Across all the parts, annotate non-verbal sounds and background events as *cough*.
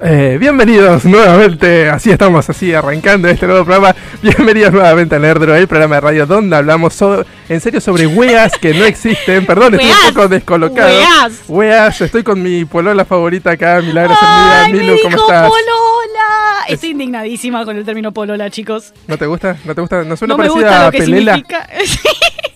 Eh, bienvenidos nuevamente, así estamos, así arrancando este nuevo programa. Bienvenidos nuevamente a Nerdro, el programa de radio donde hablamos so- en serio sobre weas que no existen. Perdón, estoy un poco descolocado. Weas. Weas, estoy con mi polola favorita acá, Milagros ¡Ay, Hermida. me Milu, ¿cómo dijo estás? polola! Es- Estoy indignadísima con el término polola, chicos. ¿No te gusta? ¿No te gusta? ¿No suena No me parecida gusta a lo que Pelela? significa. *laughs*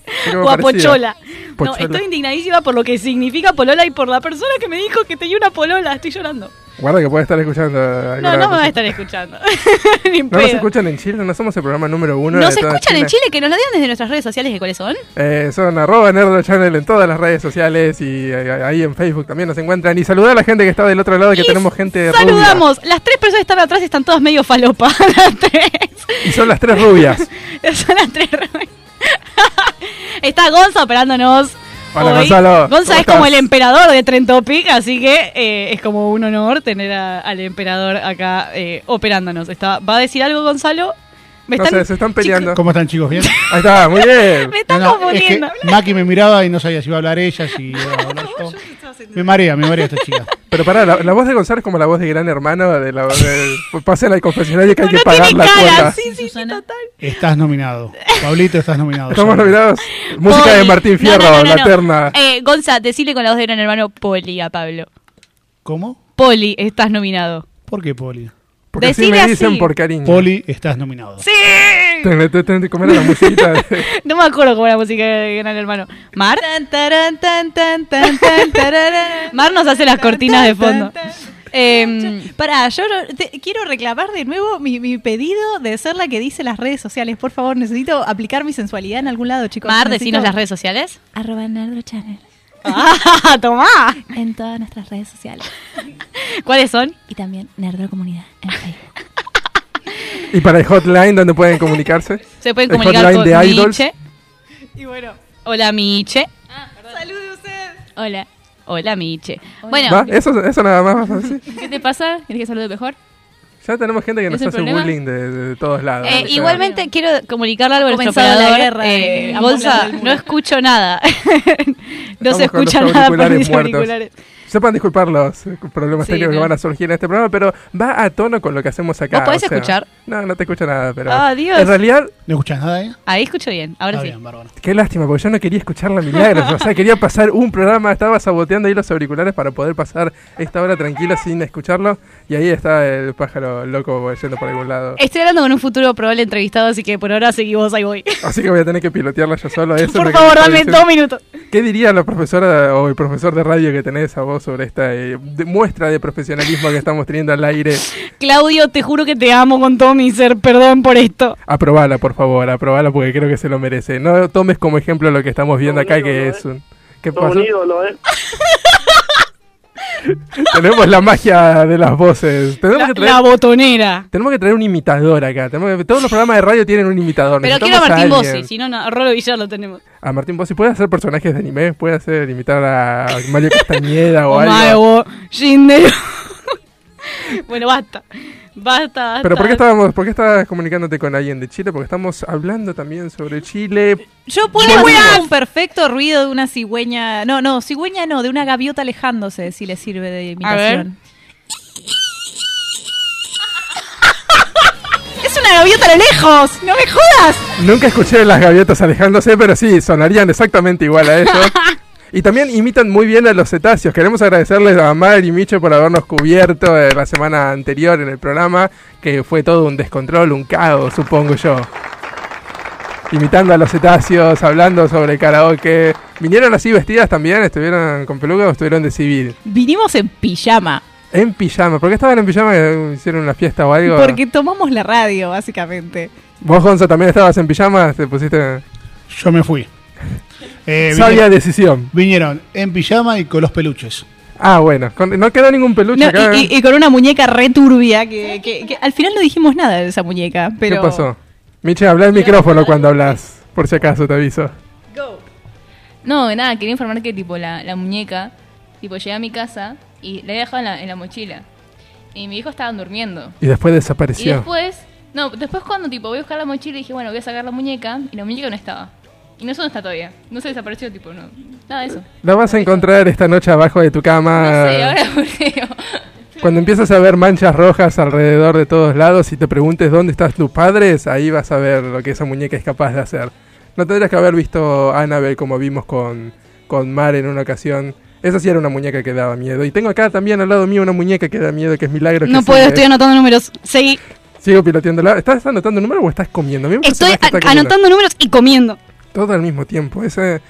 O a pochola. No, estoy indignadísima por lo que significa polola y por la persona que me dijo que tenía una polola. Estoy llorando. Guarda que puede estar escuchando. No, no me va a estar escuchando. *laughs* *laughs* Ni ¿No nos pedo. escuchan en Chile? ¿No somos el programa número uno Nos de escuchan en Chile, que nos lo digan desde nuestras redes sociales, ¿que cuáles son? Eh, son arroba Channel en todas las redes sociales y eh, ahí en Facebook también nos encuentran. Y saludar a la gente que está del otro lado, que Y tenemos gente rubia. Saludamos. Las tres personas que están atrás están todas medio falopa. *laughs* Las tres. Y son las tres rubias. Son las tres. Está Gonza operándonos. Hola, hoy. Gonzalo. Gonza ¿Cómo es como el emperador de Trentopic, así que eh, es como un honor tener a- al emperador acá eh, operándonos. Está, ¿Va a decir algo Gonzalo? Me No sé, se están peleando. ¿Cómo están chicos? ¿Bien? *laughs* Ahí está, muy bien. Me están No, no, es que Maki me miraba y no sabía si iba a hablar ella, si iba a hablar *laughs* yo. Me marea, me marea esta chica. *laughs* Pero pará, la, la voz de Gonzalo es como la voz de gran hermano de la de, Pasen al confesionario que hay No que pagar la cara. Sí, sí, sí, total. Estás nominado. Pablito, estás nominado. Estamos nominados. Música Poli. de Martín Fierro, no, no, no, la no. terna. Eh, Gonza, decile con la voz de gran hermano Poli a Pablo. ¿Cómo? Poli, estás nominado. ¿Por qué Poli? Porque así decile me así. dicen por cariño. Poli, estás nominado. ¡Sí! Ten- ten- ten- ¿Cómo era la musiquita? de- *laughs* No me acuerdo cómo era la música de Gran Hermano. ¿Mar? Mar nos hace las cortinas de fondo. Eh, Pará, yo no- te- quiero reclamar de nuevo mi, mi pedido de ser la que dice las redes sociales. Por favor, necesito aplicar mi sensualidad en algún lado, chicos. Mar, Necesito- decinos las redes sociales. Arroba Nerdro Channel ¡Ah, tomá! en todas nuestras redes sociales. *laughs* ¿Cuáles son? Y también Nerdro Comunidad en Facebook. *laughs* y para el hotline, donde pueden comunicarse? Se pueden El comunicar hotline con de Idols. Miche. Y bueno, Hola, Miche. salude usted. Hola. Hola, Miche. Bueno, ¿Va? Eso, eso nada más vas a decir. ¿qué te pasa? ¿Quieres que salude mejor? Ya tenemos gente que nos ¿Es el hace problema? bullying de, de todos lados. Eh, igualmente quiero comunicarle algo a nuestro operador. guerra Eh, de del muro. no escucho nada. *laughs* no Estamos se con los escucha nada por auriculares mis muertos. auriculares. Sepan disculpar los problemas Sí, técnicos no. que van a surgir en este programa, pero va a tono con lo que hacemos acá. ¿Vos podés o sea, escuchar? No, no te escucho nada, pero. Ah, Dios. En realidad, ¿No escuchas nada, eh? Ahí escucho bien, ahora Está sí. bien, qué lástima, porque yo no quería escuchar la milagros. o sea, quería pasar un programa, estaba saboteando ahí los auriculares para poder pasar esta hora tranquila sin escucharlo. Y ahí está el pájaro loco yendo por algún lado. Estoy hablando con un futuro probable entrevistado, así que por ahora seguí vos, ahí voy. Así que voy a tener que pilotearla yo solo. Eso por favor, dame dos minutos. ¿Qué diría la profesora o el profesor de radio que tenés a vos sobre esta eh, de- muestra de profesionalismo que estamos teniendo al aire? Claudio, te juro que te amo con todo mi ser, perdón por esto. Aprobala, por favor, aprobala porque creo que se lo merece. No tomes como ejemplo lo que estamos viendo acá, que es un... ¿Qué pasó? un ídolo, ¿eh? *laughs* *laughs* Tenemos la magia de las voces. Tenemos, La, que traer, la botonera. tenemos que traer un imitador acá. Tenemos que- todos los programas de radio tienen un imitador. Pero quiero a Martín. Bossi, si no, no, a Rolo Villar lo tenemos. A Martín Bossi. ¿Puede hacer personajes de anime? ¿Puede hacer imitar a Mario *laughs* Castañeda o algo? Omaewo, Shindero. *laughs* bueno, basta. Basta, basta. Pero ¿por qué estábamos, por qué estabas comunicándote con alguien de Chile? Porque estamos hablando también sobre Chile. Yo puedo ¡Qué hacer weas! un perfecto ruido de una cigüeña. No, no, cigüeña no, de una gaviota alejándose, si le sirve de imitación. ¡Es una gaviota a lo lejos! ¡No me jodas! Nunca escuché las gaviotas alejándose, pero sí, sonarían exactamente igual a eso. *laughs* Y también imitan muy bien a los cetáceos. Queremos agradecerles a Mar y Micho por habernos cubierto eh, la semana anterior en el programa, que fue todo un descontrol, un caos, supongo yo. imitando a los cetáceos, hablando sobre karaoke. ¿Vinieron así vestidas también? ¿Estuvieron con peluca o estuvieron de civil? Vinimos en pijama. En pijama. ¿Por qué estaban en pijama? ¿Hicieron una fiesta o algo? Porque tomamos la radio, básicamente. ¿Vos, Gonzo, también estabas en pijama? ¿Te pusiste...? Yo me fui. Eh, Sabia vinieron, decisión. vinieron en pijama y con los peluches. Ah, bueno. con- no quedó ningún peluche No, acá. y, y- y con una muñeca re turbia, que, que- que al final no dijimos nada de esa muñeca. Pero... ¿Qué pasó? Miche, habla el micrófono cuando hablas. Por si acaso, te aviso. No, nada, quería informar que tipo la, la muñeca, tipo llegué a mi casa y la había dejado en la, en la mochila. Y mi hijo estaban durmiendo. Y después Y desapareció. después, no, después cuando tipo voy a buscar la mochila dije, bueno, voy a sacar la muñeca y la muñeca no estaba. Y no sé dónde está todavía. No se desapareció, tipo, no. Nada de eso. La vas a encontrar esta noche abajo de tu cama. No sé, ahora. Cuando empiezas a ver manchas rojas alrededor de todos lados y te preguntes dónde están tus padres, ahí vas a ver lo que esa muñeca es capaz de hacer. No tendrías que haber visto Annabelle como vimos con, con Mar en una ocasión. Esa sí era una muñeca que daba miedo. Y tengo acá también al lado mío una muñeca que da miedo, que es Milagro. que No puedo, sigue- estoy anotando números. Seguí. Sigo piloteándola. ¿Estás anotando números o estás comiendo? A mí me parece Estoy más que está a- comiendo. anotando números y comiendo. Todo al mismo tiempo. Ese,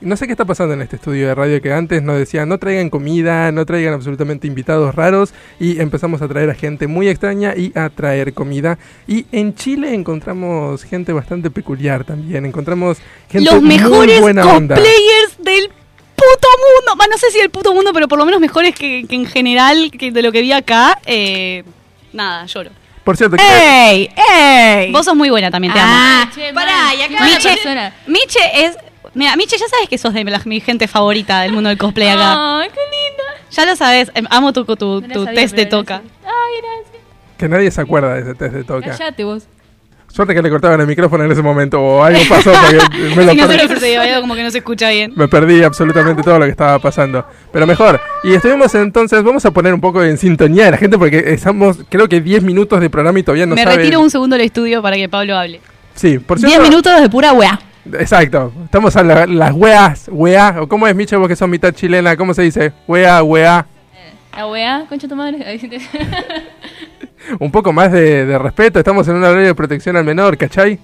no sé qué está pasando en este estudio de radio que antes nos decían no traigan comida, no traigan absolutamente invitados raros y empezamos a traer a gente muy extraña y a traer comida. Y en Chile encontramos gente bastante peculiar también. Encontramos gente Los muy mejores buena onda. cosplayers del puto mundo. Va, no sé si del puto mundo, pero por lo menos mejores que, que en general que de lo que vi acá. Eh, nada, lloro. Por cierto, que- ¡Ey! ¡Ey! Vos sos muy buena también, te amo. Ah, Che, pará, y acá Miche, persona. Miche es. Mira, Miche, ya sabes que sos de la- mi gente favorita del mundo del cosplay acá. Ay, qué linda. Ya lo sabes, em, amo tu, tu, tu sabía, test de toca. gracias. Ay, gracias. que nadie se acuerda de ese test de toca. Cállate vos. Suerte que le cortaban el micrófono en ese momento o algo pasó *laughs* porque me lo Si no se perdí. lo sucedió, hay algo como que no se escucha bien. Me perdí absolutamente todo lo que estaba pasando. Pero mejor. Y estuvimos entonces, vamos a poner un poco en sintonía de la gente porque estamos, creo que 10 minutos de programa y todavía no Me retiro un segundo del estudio para que Pablo hable. Sí, por 10 cierto. minutos de pura weá. Exacto. Estamos a la- las weas, wea. ¿O cómo es, Micho, vos que son mitad chilena? ¿Cómo se dice? Wea, wea. La weá, concha tu madre. *laughs* *laughs* Un poco más de, respeto. Estamos en una ley de protección al menor, ¿cachai?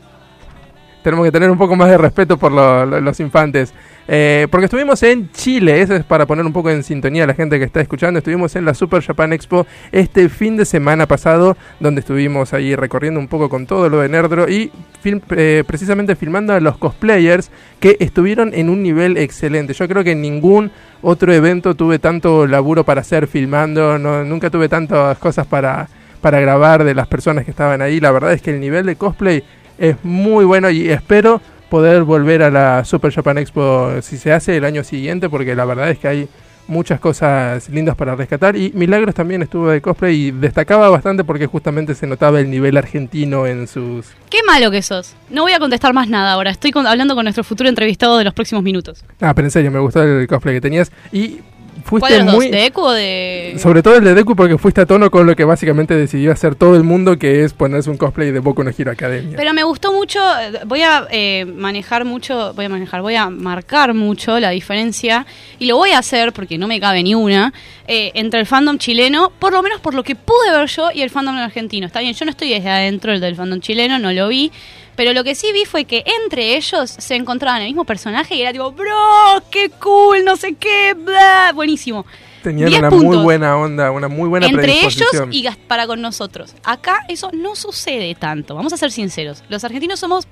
Tenemos que tener un poco más de respeto por lo- lo- los infantes. Eh, porque estuvimos en Chile, eso es para poner un poco en sintonía a la gente que está escuchando. Estuvimos en la Super Japan Expo este fin de semana pasado, donde estuvimos ahí recorriendo un poco con todo lo de Nerdro y film- eh, precisamente filmando a los cosplayers que estuvieron en un nivel excelente. Yo creo que en ningún otro evento tuve tanto laburo para hacer filmando, nunca tuve tantas cosas para, para grabar de las personas que estaban ahí. La verdad es que el nivel de cosplay es muy bueno y espero poder volver a la Super Japan Expo si se hace el año siguiente porque la verdad es que hay muchas cosas lindas para rescatar y Milagros también estuvo de cosplay y destacaba bastante porque justamente se notaba el nivel argentino en sus... Qué malo que sos. No voy a contestar más nada ahora. Estoy con- hablando con nuestro futuro entrevistado de los próximos minutos. Ah, pero en serio, me gustó el cosplay que tenías y ¿Cuál fuiste los muy... ¿De Eco o de.? Sobre todo el de Deku porque fuiste a tono con lo que básicamente decidió hacer todo el mundo que es ponerse un cosplay de Boku no Hero Academia. Pero me gustó mucho, voy a eh, manejar mucho, voy a manejar, voy a marcar mucho la diferencia y lo voy a hacer porque no me cabe ni una eh, entre el fandom chileno, por lo menos por lo que pude ver yo y el fandom argentino. Está bien, yo no estoy desde adentro del fandom chileno, no lo vi, pero lo que sí vi fue que entre ellos se encontraban el mismo personaje y era tipo, bro, qué cool, no sé qué, bla, buenísimo. Tenían 10 una muy buena onda, una muy buena entre ellos y para con nosotros. Acá eso no sucede tanto, vamos a ser sinceros. Los argentinos somos,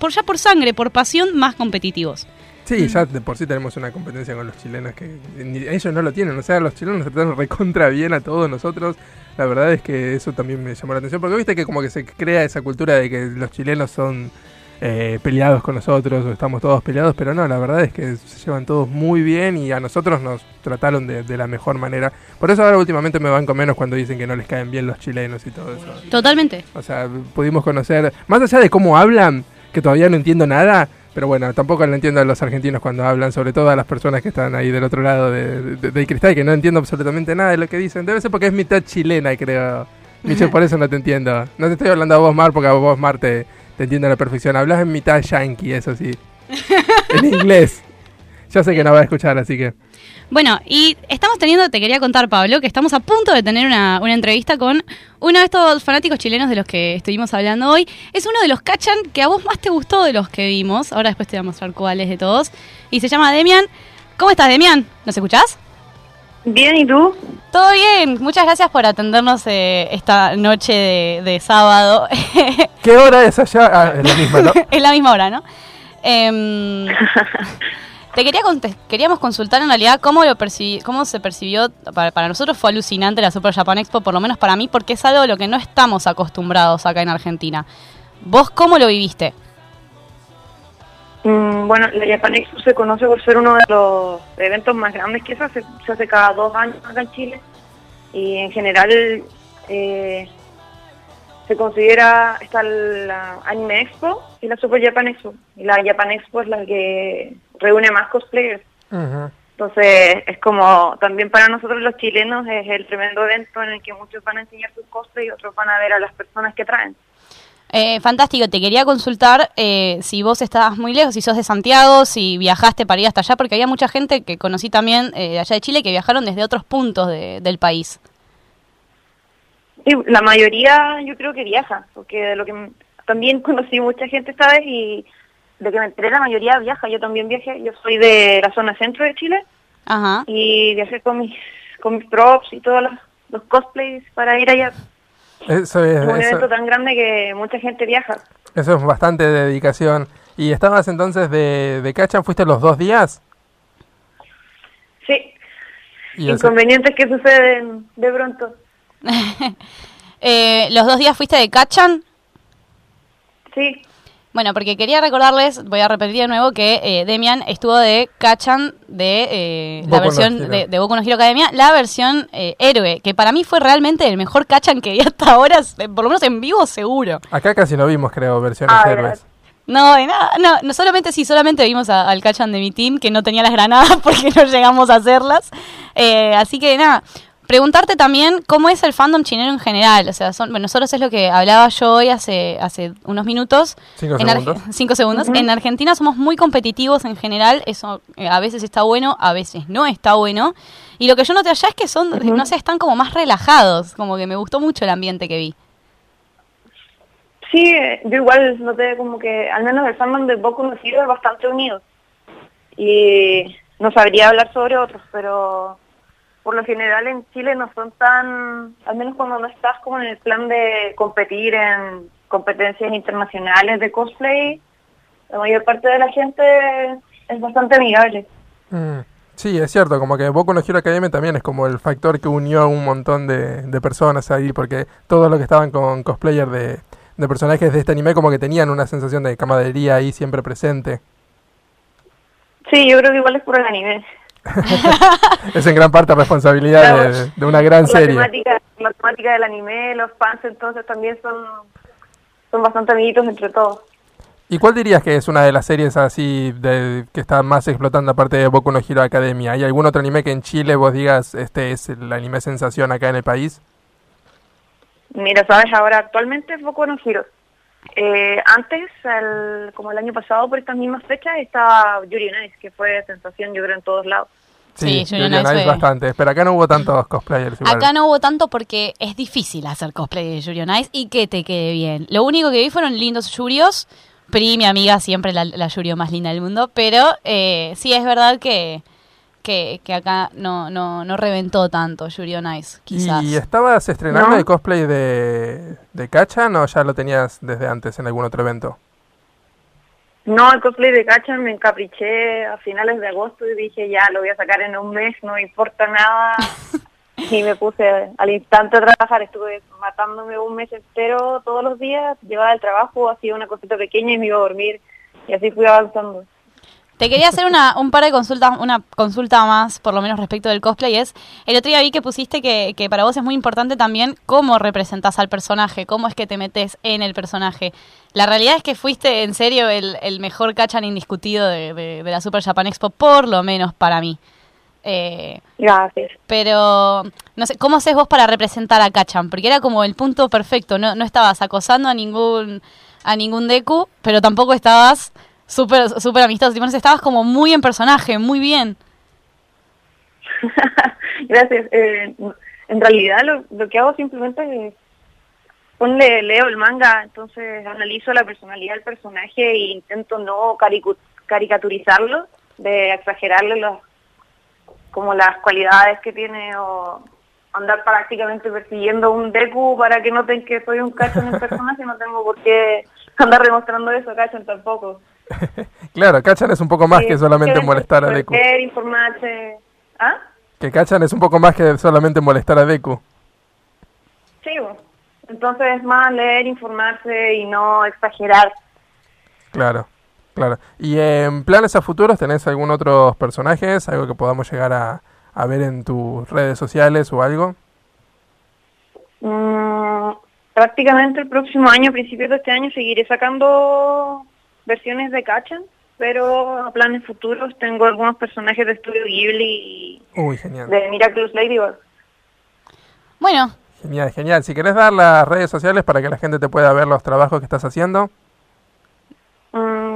por ya por sangre, por pasión, más competitivos. Sí, ya de por sí tenemos una competencia con los chilenos que ni- ellos no lo tienen. O sea, los chilenos nos tratan recontra bien a todos nosotros. La verdad es que eso también me llamó la atención. Porque viste que como que se crea esa cultura de que los chilenos son eh, peleados con nosotros o estamos todos peleados. Pero no, la verdad es que se llevan todos muy bien y a nosotros nos trataron de, de la mejor manera. Por eso ahora últimamente me van con menos cuando dicen que no les caen bien los chilenos y todo eso. Totalmente. O sea, pudimos conocer, más allá de cómo hablan, que todavía no entiendo nada, pero bueno, tampoco lo entiendo a los argentinos cuando hablan, sobre todo a las personas que están ahí del otro lado de, de- del cristal, que no entiendo absolutamente nada de lo que dicen. Debe ser porque es mitad chilena, creo. Micho, por eso no te entiendo. No te estoy hablando a vos, Mar, porque a vos, Mar, te, te entiendo a la perfección. Hablas en mitad yankee, eso sí. *laughs* en inglés. Ya sé que no va a escuchar, así que. Bueno, y estamos teniendo, te quería contar, Pablo, que estamos a punto de tener una, una entrevista con uno de estos fanáticos chilenos de los que estuvimos hablando hoy. Es uno de los cachan que a vos más te gustó de los que vimos. Ahora después te voy a mostrar cuáles de todos. Y se llama Demian. ¿Cómo estás, Demian? ¿Nos escuchás? Bien, ¿y tú? Todo bien. Muchas gracias por atendernos eh, esta noche de, de sábado. *laughs* ¿Qué hora es allá? Ah, es la misma, ¿no? *laughs* es la misma hora, ¿no? Em, *laughs* te quería queríamos consultar en realidad cómo lo cómo se percibió para, para nosotros fue alucinante la Super Japan Expo, por lo menos para mí, porque es algo a lo que no estamos acostumbrados acá en Argentina. ¿Vos cómo lo viviste? Mm, bueno, la Japan Expo se conoce por ser uno de los eventos más grandes que se hace, se hace cada dos años acá en Chile. Y en general eh, se considera, está la Anime Expo y la Super Japan Expo. Y la Japan Expo es la que reúne más cosplayers. Entonces es como, también para nosotros los chilenos es el tremendo evento en el que muchos van a enseñar sus cosplays y otros van a ver a las personas que traen. Eh, fantástico, te quería consultar eh, si vos estabas muy lejos, si sos de Santiago, si viajaste para ir hasta allá, porque había mucha gente que conocí también eh, de allá de Chile que viajaron desde otros puntos de- del país. Sí, la mayoría yo creo que viaja, porque de lo que también *laughs* conocí mucha gente esta vez y de que me enteré la mayoría viaja. Yo también viajé, yo soy de la zona centro de Chile Ajá. y viajé con mis, con mis props y todos los, los cosplays para ir allá. Eso es, Es un eso- evento tan grande que mucha gente viaja. eso es bastante dedicación. ¿Y estabas entonces de, de Cachan? ¿Fuiste los dos días? Sí, Y inconvenientes que suceden de pronto. *laughs* Eh, ¿Los dos días fuiste de Cachan? Sí, Bueno, porque quería recordarles, voy a repetir de nuevo, que eh, Demian estuvo de Cachan de eh, la no versión de, de Boku no Hero Academia, la versión eh, héroe, que para mí fue realmente el mejor Cachan que vi hasta ahora, eh, por lo menos en vivo seguro. Acá casi lo vimos, creo, versiones Ah, héroes. No, de nada, no, no, solamente sí, solamente vimos a- al Cachan de mi team que no tenía las granadas *laughs* porque no llegamos a hacerlas. Eh, así que nada, preguntarte también cómo es el fandom chileno en general. O sea, son, bueno, nosotros es lo que hablaba yo hoy hace, hace unos minutos. Cinco En segundos. *laughs* cinco segundos. En Argentina somos muy competitivos en general. Eso eh, a veces está bueno, a veces no está bueno. Y lo que yo noté allá es que son, no sé, están como más relajados. Como que me gustó mucho el ambiente que vi. Sí, eh, yo igual noté como que al menos el fandom de Boku no es bastante unido. Y no sabría hablar sobre otros, pero por lo general en Chile no son tan, al menos cuando no estás como en el plan de competir en competencias internacionales de cosplay, la mayor parte de la gente es bastante amigable. Mm, Sí, es cierto, como que Boku no Hero Academia también es como el factor que unió a un montón de, de personas ahí, porque todos los que estaban con cosplayer de, de personajes de este anime como que tenían una sensación de camaradería ahí siempre presente. Sí, yo creo que igual es por el anime. *laughs* Es en gran parte responsabilidad de, de una gran la serie. Temática, la temática del anime, los fans entonces también son, son bastante amiguitos entre todos. ¿Y cuál dirías que es una de las series así de, que está más explotando aparte de Boku no Hero Academia? ¿Hay algún otro anime que en Chile vos digas este es el anime sensación acá en el país? Mira, sabes, ahora actualmente es Boku no Hero. Eh, antes, el- como el año pasado, por estas mismas fechas, estaba Yuri on Ice, que fue sensación, yo creo, en todos lados. Sí, Yuri on Yuri on Ice Ice fue- bastante. Pero acá no hubo tantos cosplayers igual. Acá no hubo tanto porque es difícil hacer cosplay de Yuri on Ice y que te quede bien. Lo único que vi fueron lindos Yurios. Pri, mi amiga, siempre la, la Yurio más linda del mundo. Pero eh, sí es verdad que, que, que acá no, no, no reventó tanto Yuri on Ice, quizás. ¿Y estabas estrenando ¿No? el cosplay de, de Kachan o ya lo tenías desde antes en algún otro evento? No, el cosplay de Gacha me encapriché a finales de agosto y dije, ya, lo voy a sacar en un mes, no me importa nada. *laughs* y me puse al instante a trabajar, estuve matándome un mes entero todos los días, llevaba el trabajo, hacía una cosita pequeña y me iba a dormir. Y así fui avanzando. Te quería hacer una, un par de consultas, una consulta más, por lo menos respecto del cosplay. Es, el otro día vi que pusiste que, que para vos es muy importante también cómo representás al personaje, cómo es que te metes en el personaje. La realidad es que fuiste en serio el, el mejor cachan indiscutido de, de- de la Super Japan Expo, por lo menos para mí. Eh, Gracias. pero, no sé, ¿cómo haces vos para representar a Kachan? Porque era como el punto perfecto, no, no estabas acosando a ningún, a ningún Deku, pero tampoco estabas súper súper amistoso. Tipo, estabas como muy en personaje, muy bien. *laughs* Gracias. Eh, en realidad lo, que hago simplemente es ponle, leo el manga, entonces analizo la personalidad del personaje e intento no caricaturizarlo, de exagerarle los, como las cualidades que tiene o andar prácticamente persiguiendo un Deku para que noten que soy un Kachan en personaje, no tengo por qué andar demostrando eso Kachan tampoco. *laughs* Claro, Kachan es un poco más Sí, que solamente molestar a Deku. informarse. ¿Ah? Que Kachan es un poco más que solamente molestar a Deku. Sí, entonces es más leer, informarse y no exagerar. Claro, claro. ¿Y en planes a futuros tenés algún otro personajes? ¿Algo que podamos llegar a, a ver en tus redes sociales o algo? Mm, prácticamente el próximo año, a principios de este año, seguiré sacando versiones de Kachan, pero a planes futuros tengo algunos personajes de Estudio Ghibli Uy, y genial. de Miraculous Ladybug. Bueno, Genial, genial. Si querés dar las redes sociales para que la gente te pueda ver los trabajos que estás haciendo.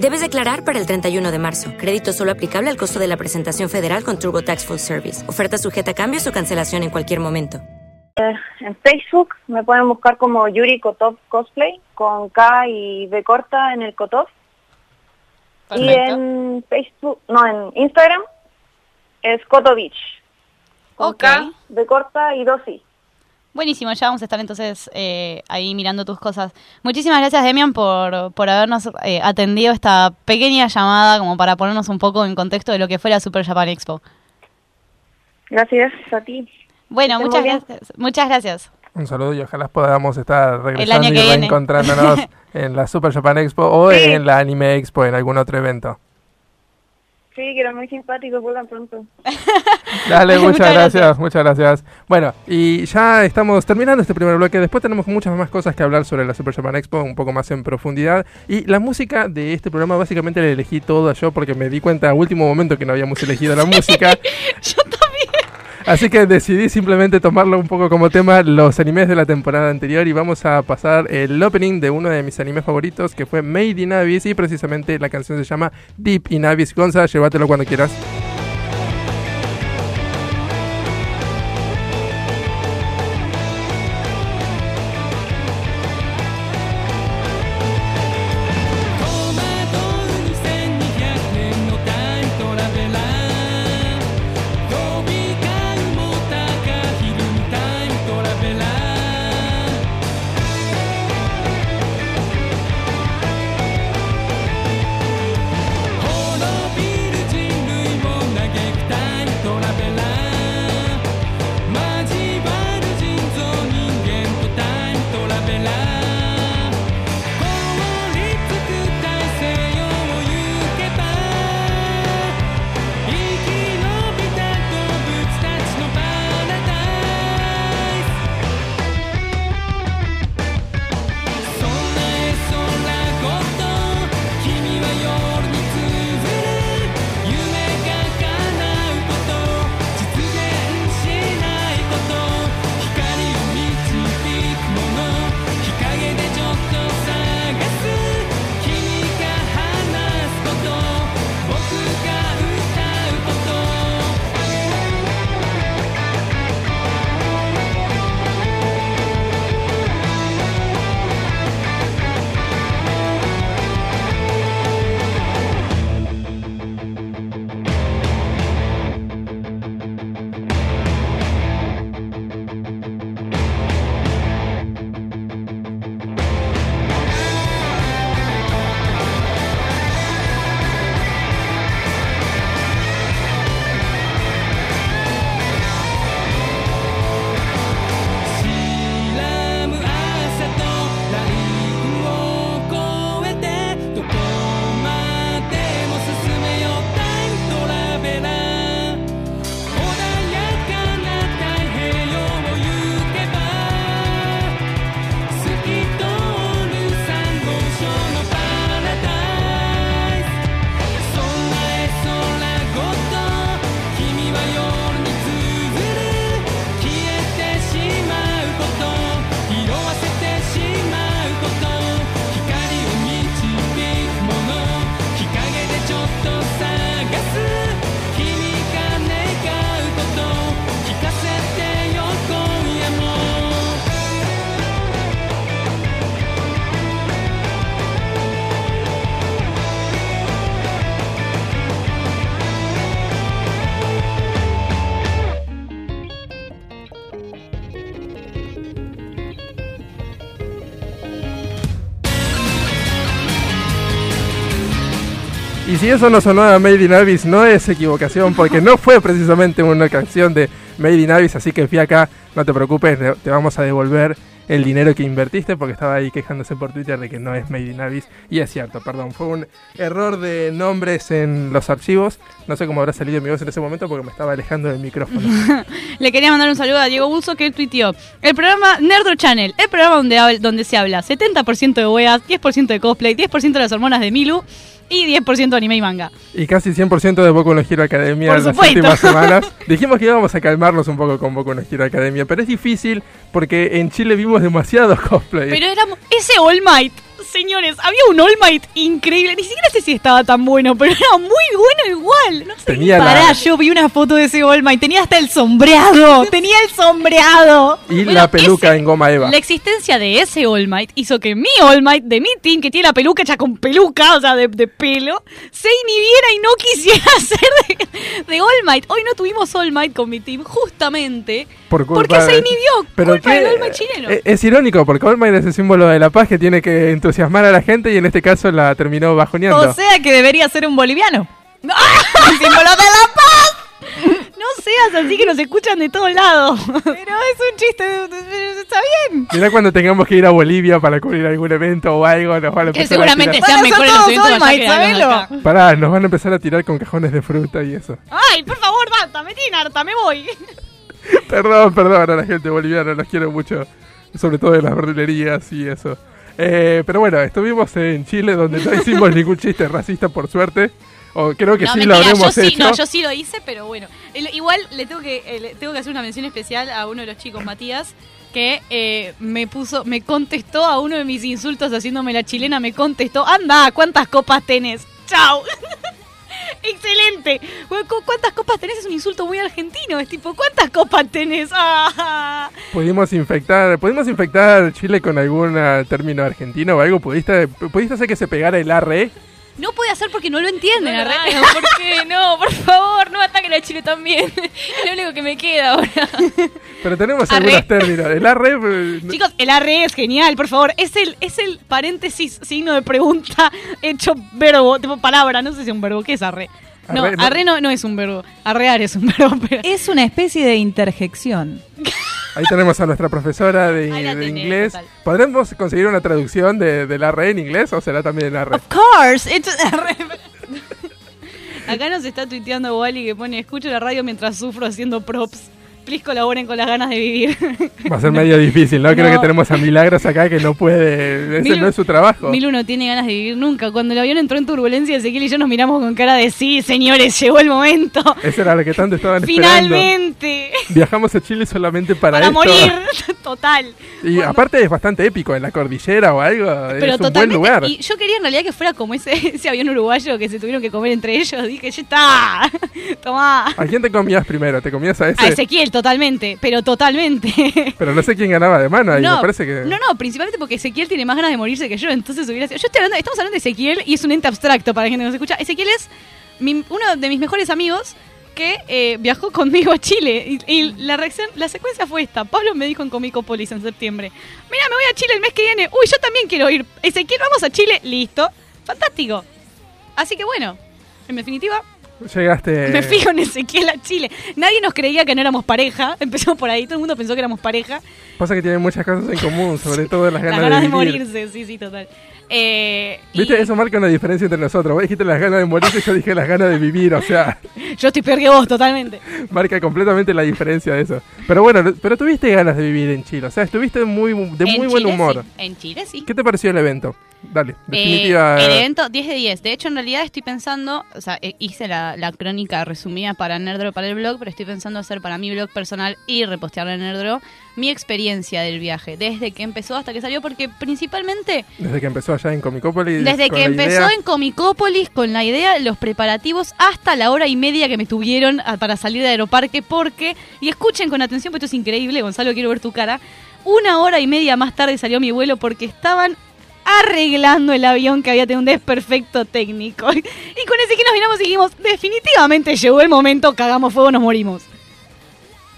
Debes declarar para el 31 de marzo. Crédito solo aplicable al costo de la presentación federal con TurboTax Full Service. Oferta sujeta a cambios o cancelación en cualquier momento. en Facebook me pueden buscar como Yuri Kotov Cosplay, con K y B corta en el Kotov. Y en Facebook, no, en Instagram es Kotovich. Con Ok. K, B corta y dos I. buenísimo, ya vamos a estar entonces eh, ahí mirando tus cosas. Muchísimas gracias, Demian, por, por habernos eh, atendido esta pequeña llamada como para ponernos un poco en contexto de lo que fue la Super Japan Expo. Gracias a ti. Bueno, muchas gracias. Muchas gracias. Un saludo y ojalá podamos estar regresando y reencontrándonos *laughs* en la Super Japan Expo o Sí. en la Anime Expo en algún otro evento. Sí, que era muy simpático, vuelvan pronto. *laughs* Dale, *laughs* muchas, Muchas gracias, gracias. muchas gracias. Bueno, y ya estamos terminando este primer bloque. Después tenemos muchas más cosas que hablar sobre la Super Japan Expo, un poco más en profundidad. Y la música de este programa básicamente la elegí toda yo porque me di cuenta a último momento que no habíamos elegido la *laughs* música. Yo. Así que decidí simplemente tomarlo un poco como tema los animes de la temporada anterior y vamos a pasar el opening de uno de mis animes favoritos que fue Made in Abyss y precisamente la canción se llama Deep in Abyss. Gonza, llévatelo cuando quieras. Si eso no sonó a Made in Abyss, no es equivocación, porque no fue precisamente una canción de Made in Abyss, así que fui acá, no te preocupes, te- vamos a devolver el dinero que invertiste, porque estaba ahí quejándose por Twitter de que no es Made in Abyss. Y es cierto, perdón, fue un error de nombres en los archivos. No sé cómo habrá salido mi voz en ese momento porque me estaba alejando del micrófono. *laughs* Le quería mandar un saludo a Diego Bulso que tuiteó. El programa Nerdro Channel, el programa donde, donde se habla 70% de weas, 10% de cosplay, 10% de las hormonas de Milu y 10% de anime y manga. Y casi 100% de Boku no Hero Academia en las últimas *laughs* semanas. Dijimos que íbamos a calmarnos un poco con Boku no Hero Academia, pero es difícil porque en Chile vimos demasiados *laughs* cosplay. Pero éramos ese All Might, señores, había un All Might increíble. Ni siquiera sé si estaba tan bueno, pero era muy bueno igual. No sé. Tenía Pará, la, yo vi una foto de ese All Might. Tenía hasta el sombreado. *laughs* Tenía el sombreado. y Bueno, la peluca ese- en goma Eva. La existencia de ese All Might hizo que mi All Might de mi team, que tiene la peluca hecha con peluca, o sea, de, de pelo, se inhibiera y no quisiera *laughs* ser de, de All Might. Hoy no tuvimos All Might con mi team, justamente Por culpa porque se inhibió. Pero culpa del All Might chileno. eh, es irónico porque All Might es el símbolo de la paz que tiene que entusiasmar a la gente y en este caso la terminó bajoneando. O sea que debería ser un boliviano. *laughs* ¡El símbolo de la paz! No seas así que nos escuchan de todos lados. Pero es un chiste. Está bien. Mirá cuando tengamos que ir a Bolivia para cubrir algún evento o algo, nos van a Que empezar a seguramente tirar. sean mejores los eventos All allá que. Pará, nos van a empezar a tirar con cajones de fruta y eso. Ay, por favor, basta, me tiene harta, me voy. *laughs* Perdón, perdón a la gente boliviana, los quiero mucho. Sobre todo de las verdulerías y eso. Eh, pero bueno, estuvimos en Chile donde no hicimos ningún chiste racista por suerte. O creo que no, sí mentira, lo habremos yo sí, no, yo sí lo hice, pero bueno. Igual le tengo que eh, le tengo que hacer una mención especial a uno de los chicos, Matías, que eh, me puso, me contestó a uno de mis insultos haciéndome la chilena, me contestó, anda, ¿cuántas copas tenés? Chao. *laughs* Excelente. ¿Cuántas copas tenés? Es un insulto muy argentino. Es tipo, ¿cuántas copas tenés? *laughs* Ah. Pudimos infectar, pudimos infectar Chile con algún término argentino o algo. ¿Pudiste, pudiste hacer que se pegara el arre? No puede hacer porque no lo entienden. No, no, ¿Por qué? No, por favor, no ataquen a Chile también. *laughs* Es lo único que me queda ahora. *laughs* Pero tenemos Arre. algunos términos. El arre. eh, no- Chicos, el arre es genial, por favor. Es el, es el paréntesis, signo de pregunta, *laughs* hecho verbo, tipo palabra, no sé si es un verbo. ¿Qué es arre? No, Arre, no. arre no, no es un verbo. Arrear es un verbo, pero... Es una especie de interjección. Ahí tenemos a nuestra profesora de, la de tenés, inglés. total. ¿Podremos conseguir una traducción de, del arre en inglés o será también el arre? Of course. It's Acá nos está tuiteando Wally que pone, escucho la radio mientras sufro haciendo props. Please colaboren con las ganas de vivir. Va a ser medio difícil, ¿no? Creo No. que tenemos a Milagros acá que no puede. Ese Milu- no es su trabajo. Milu no tiene ganas de vivir nunca. Cuando el avión entró en turbulencia, Ezequiel y yo nos miramos con cara de sí, señores, llegó el momento. Eso era lo que tanto estaban esperando. Finalmente. Viajamos a Chile solamente para, Para esto. morir. *laughs* Total. Y aparte es bastante épico, en la cordillera o algo. Pero es un buen lugar. Y yo quería en realidad que fuera como ese, *laughs* ese avión uruguayo que se tuvieron que comer entre ellos. Dije, ya está. *laughs* Tomá. ¿A quién te comías primero? ¿Te comías a ese? A Ezequiel, totalmente. Pero totalmente. *laughs* Pero no sé quién ganaba de mano ahí, me parece que... no, no, principalmente porque Ezequiel tiene más ganas de morirse que yo, entonces hubiera sido... Yo estoy hablando, estamos hablando de Ezequiel y es un ente abstracto para la gente que nos escucha. Ezequiel es mi- uno de mis mejores amigos que eh, viajó *laughs* conmigo a Chile y, y la reacción, la secuencia fue esta. Pablo me dijo en Comicopolis en septiembre, mira, me voy a Chile el mes que viene. Uy, yo también quiero ir. Ezequiel, vamos a Chile. Listo. Fantástico. Así que bueno, en definitiva, Llegaste... me fijo en Ezequiel a Chile. Nadie nos creía que no éramos pareja. *laughs* Empezamos por ahí, todo el mundo pensó que éramos pareja. Pasa que tienen muchas cosas en común, sobre todo las Las ganas, ganas de, de morirse, sí, sí, total. Eh, y ¿Viste? Eso marca una diferencia entre nosotros. Vos dijiste las ganas de morirse y yo dije las ganas de vivir. O sea, *laughs* Yo estoy peor que vos, totalmente. *laughs* marca completamente la diferencia de eso. Pero bueno, pero tuviste ganas de vivir en Chile. O sea, estuviste muy, de En muy buen humor. sí. En Chile, sí. ¿Qué te pareció el evento? Dale, Eh, definitiva. el evento 10 de 10. De hecho, en realidad estoy pensando, o sea, eh, hice la, la crónica resumida para Nerdro para el blog, pero estoy pensando hacer para mi blog personal y repostearlo en Nerdro mi experiencia del viaje, desde que empezó hasta que salió, porque principalmente Desde que empezó allá en Comicópolis. desde con que la empezó idea- en Comicópolis con la idea, los preparativos, hasta la hora y media que me tuvieron a- para salir de Aeroparque, porque, y escuchen con atención, porque esto es increíble, Gonzalo, quiero ver tu cara, una hora y media más tarde salió mi vuelo porque estaban arreglando el avión que había tenido un desperfecto técnico. *laughs* Y con ese que nos miramos y dijimos, definitivamente llegó el momento, cagamos fuego, nos morimos.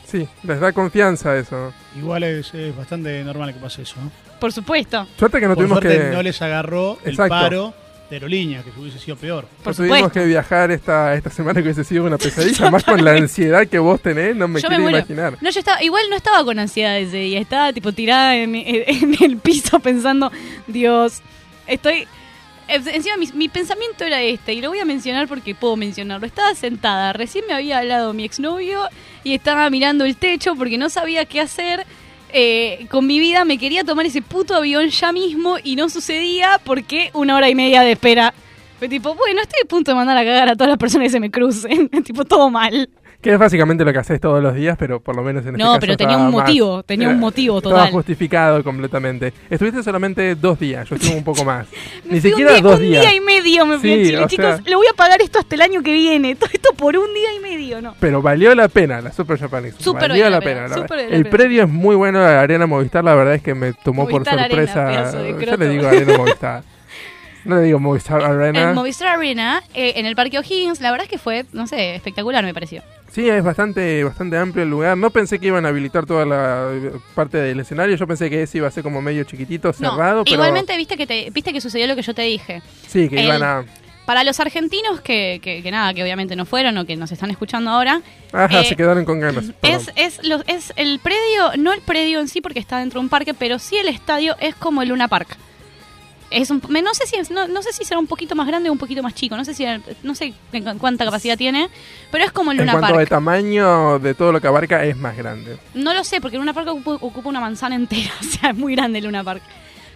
Sí, les da confianza eso. Igual es, es bastante normal que pase eso. ¿no? Por supuesto. Suerte que no Por tuvimos que. no les agarró el paro de aerolínea, que hubiese sido peor. Por tuvimos supuesto. que viajar esta, esta semana que hubiese sido una pesadilla, más con la ansiedad que vos tenés, no me Yo quiero imaginar. No, yo estaba, igual no estaba con ansiedad ese día, estaba tipo tirada en, en el piso pensando, Dios, estoy... Encima mi, mi pensamiento era este, y lo voy a mencionar porque puedo mencionarlo. Estaba sentada, recién me había hablado mi exnovio y estaba mirando el techo porque no sabía qué hacer eh, con mi vida. Me quería tomar ese puto avión ya mismo y no sucedía porque una hora y media de espera. Fue tipo, bueno, estoy a punto de mandar a cagar a todas las personas que se me crucen. *laughs* tipo, todo mal. Que es básicamente lo que haces todos los días, pero por lo menos en este No, caso pero tenía estaba un más- motivo, tenía un eh, motivo Estaba total. justificado completamente. Estuviste solamente dos días, yo estuve un poco más. *laughs* Ni siquiera un día, dos un días. día y medio me fui a Sí, Chile, chicos. sea- Le voy a pagar esto hasta el año que viene. *laughs* Todo esto por un día y medio, ¿no? Pero valió la pena la Super Japanese. Súper valió valió la pena. la el pena. predio es muy bueno, la Arena Movistar, la verdad es que me tomó Movistar por Arena, sorpresa. pedazo de croto. le digo Arena *laughs* Movistar. No le digo Movistar Arena. En Movistar Arena, eh, en el Parque O'Higgins, la verdad es que fue, no sé, espectacular me pareció. Sí, es bastante, bastante amplio el lugar. No pensé que iban a habilitar toda la eh, parte del escenario. Yo pensé que ese iba a ser como medio chiquitito, cerrado. no, pero igualmente viste que te, viste que sucedió lo que yo te dije. Sí, que el- iban a. Para los argentinos que, que, que nada, que obviamente no fueron o que nos están escuchando ahora, Ajá, eh, se quedaron con ganas. Es, es, lo- es el predio, no el predio en sí porque está dentro de un parque, pero sí el estadio es como el Luna Park. Es un, me- no sé si es- no, no sé si será un poquito más grande o un poquito más chico, no sé si no sé cu- cuánta capacidad tiene, pero es como el En Luna cuanto de Park. tamaño de todo lo que abarca, es más grande. No lo sé porque el Luna Park ocupa, ocupa una manzana entera, *laughs* o sea, es muy grande el Luna Park.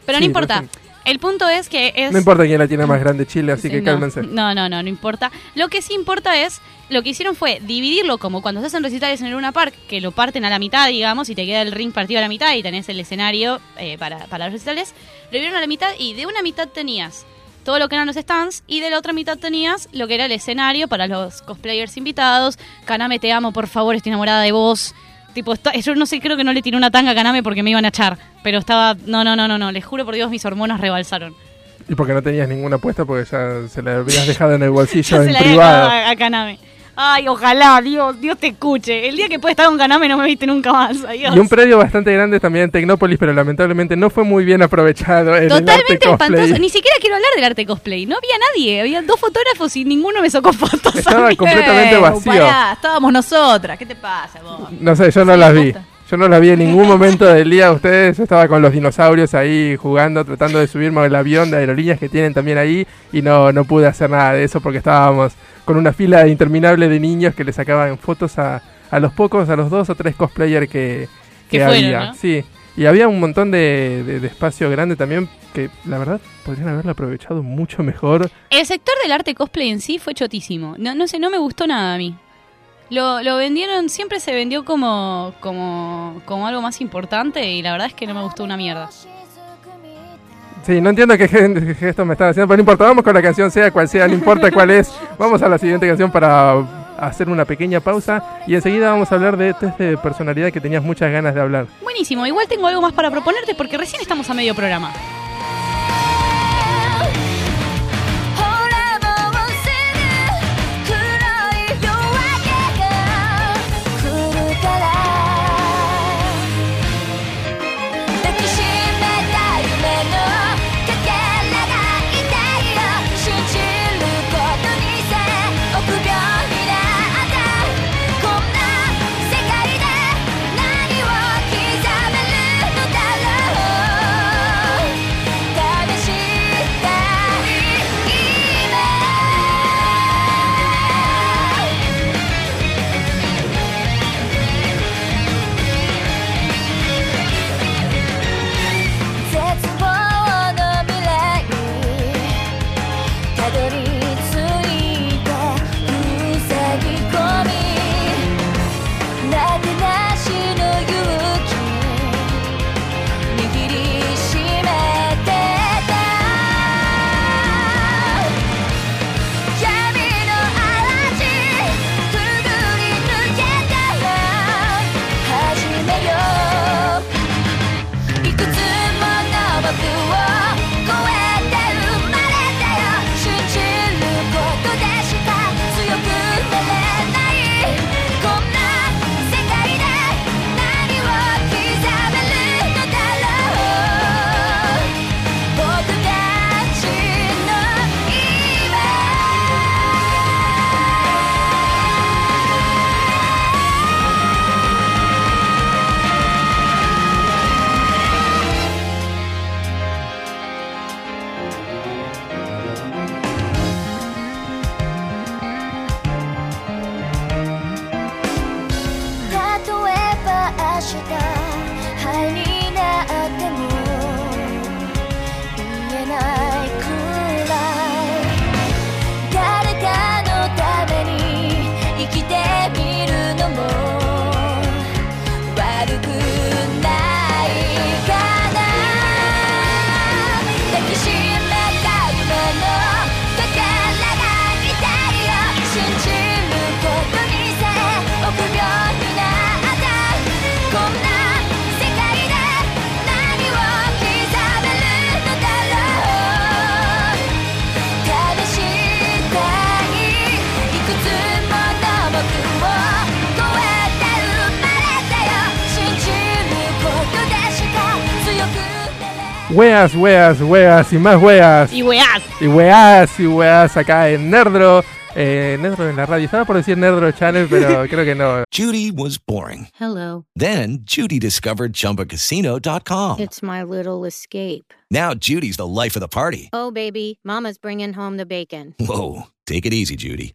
Pero Sí, no importa. no sé. El punto es que es No importa quién la tiene más grande, Chile, así Sí, que no, cálmense. No, no, no, no importa. Lo que sí importa es, lo que hicieron fue dividirlo como cuando se hacen recitales en el Luna Park, que lo parten a la mitad, digamos, y te queda el ring partido a la mitad y tenés el escenario eh, para, para los recitales. Lo dividieron a la mitad y de una mitad tenías todo lo que eran los stands y de la otra mitad tenías lo que era el escenario para los cosplayers invitados. Kaname, te amo, por favor, estoy enamorada de vos. Tipo, está- yo no sé, creo que no le tiré una tanga a Kaname porque me iban a echar. Pero estaba, no, no, no, no, no, les juro por Dios, mis hormonas rebalsaron. Y porque no tenías ninguna apuesta, porque ya se la habías dejado en el *laughs* bolsillo Ya se en la privado. a, a Kaname. Ay, ojalá, Dios, Dios te escuche. El día que pueda estar con Kaname no me viste nunca más. Adiós. Y un predio bastante grande también en Tecnópolis, pero lamentablemente no fue muy bien aprovechado en el arte Totalmente cosplay. espantoso. Ni siquiera quiero hablar del arte cosplay. No había nadie. Había dos fotógrafos y ninguno me sacó fotos. Estaba completamente Eh, vacío. pará, estábamos nosotras. ¿Qué te pasa, vos? No sé, yo no las vi. Yo no las vi en ningún momento del día. Ustedes yo estaba con los dinosaurios ahí jugando, tratando de subirme al avión de aerolíneas que tienen también ahí. Y no, no pude hacer nada de eso porque estábamos con una fila interminable de niños que le sacaban fotos a, a los pocos, a los dos o tres cosplayers que, que Que fueron, había. ¿no? Sí. Y había un montón de, de- de espacio grande también que la verdad podrían haberlo aprovechado mucho mejor. El sector del arte cosplay en sí fue chotísimo. No, no sé, no me gustó nada a mí. Lo, lo vendieron, siempre se vendió como, como, como algo más importante y la verdad es que no me gustó una mierda. Sí, no entiendo qué gesto me están haciendo, pero no importa, vamos con la canción, sea cual sea, no importa cuál es. Vamos a la siguiente canción para hacer una pequeña pausa y enseguida vamos a hablar de test de personalidad que tenías muchas ganas de hablar. Buenísimo, igual tengo algo más para proponerte porque recién estamos a medio programa.「Weas, weas, weas y más weas. Y weás. Y weas y weas acá en Nerdro. Eh, Nerdro en la radio. Estaba por decir Nerdro Channel, pero *laughs* creo que no. Judy was boring. Hello. Then Judy discovered ChumbaCasino.com. It's my little escape. Now Judy's the life of the party. Oh, baby, Mama's bringing home the bacon. Whoa, take it easy, Judy.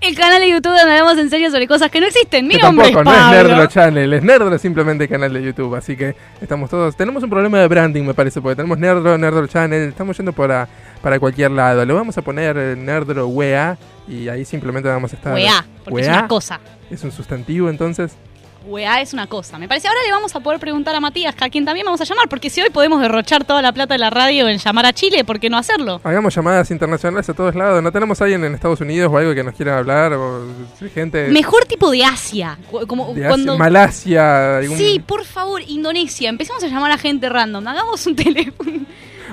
El canal de YouTube donde hablamos en serio sobre cosas que no existen. Mi Que nombre tampoco, es no es. Nerdro Channel, es Nerdro simplemente canal de YouTube, así que estamos todos, tenemos un problema de branding me parece, porque tenemos Nerdro, Nerdro Channel, estamos yendo para, para cualquier lado, le vamos a poner eh, Nerdro Wea y ahí simplemente vamos a estar... Weá, porque es una cosa. Es un sustantivo entonces. Weá es una cosa. Me parece. Ahora le vamos a poder preguntar a Matías, a quien también vamos a llamar, porque si hoy podemos derrochar toda la plata de la radio en llamar a Chile, ¿por qué no hacerlo? Hagamos llamadas internacionales a todos lados, ¿no tenemos alguien en Estados Unidos o algo que nos quiera hablar? O gente Mejor tipo de Asia. Como de Asia, cuando. Malasia, algún- Sí, por favor, Indonesia. Empecemos a llamar a gente random. Hagamos un teléfono.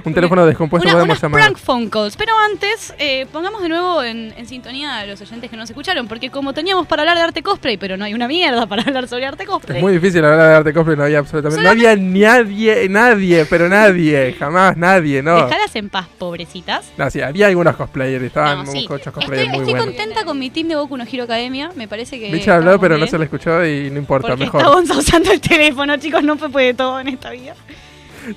Un teléfono descompuesto Una, podemos unas llamar. prank phone calls. Pero antes, eh, pongamos de nuevo en, en sintonía a los oyentes que nos escucharon. Porque como teníamos para hablar de arte cosplay, pero no hay una mierda para hablar sobre arte cosplay. Es muy difícil hablar de arte cosplay, no había absolutamente... No había nadie, nadie, pero nadie, jamás nadie, no. Dejalas en paz, pobrecitas. No, sí, había algunos cosplayers, estaban No, sí. muchos Estoy, cosplayers muy estoy buenos. contenta con mi team de Boku no Hero Academia. Me parece que. Bicha habló, pero no bien. se le escuchó y no importa, Porque mejor. Gonza *laughs* usando el teléfono, chicos. No se puede todo en esta vida.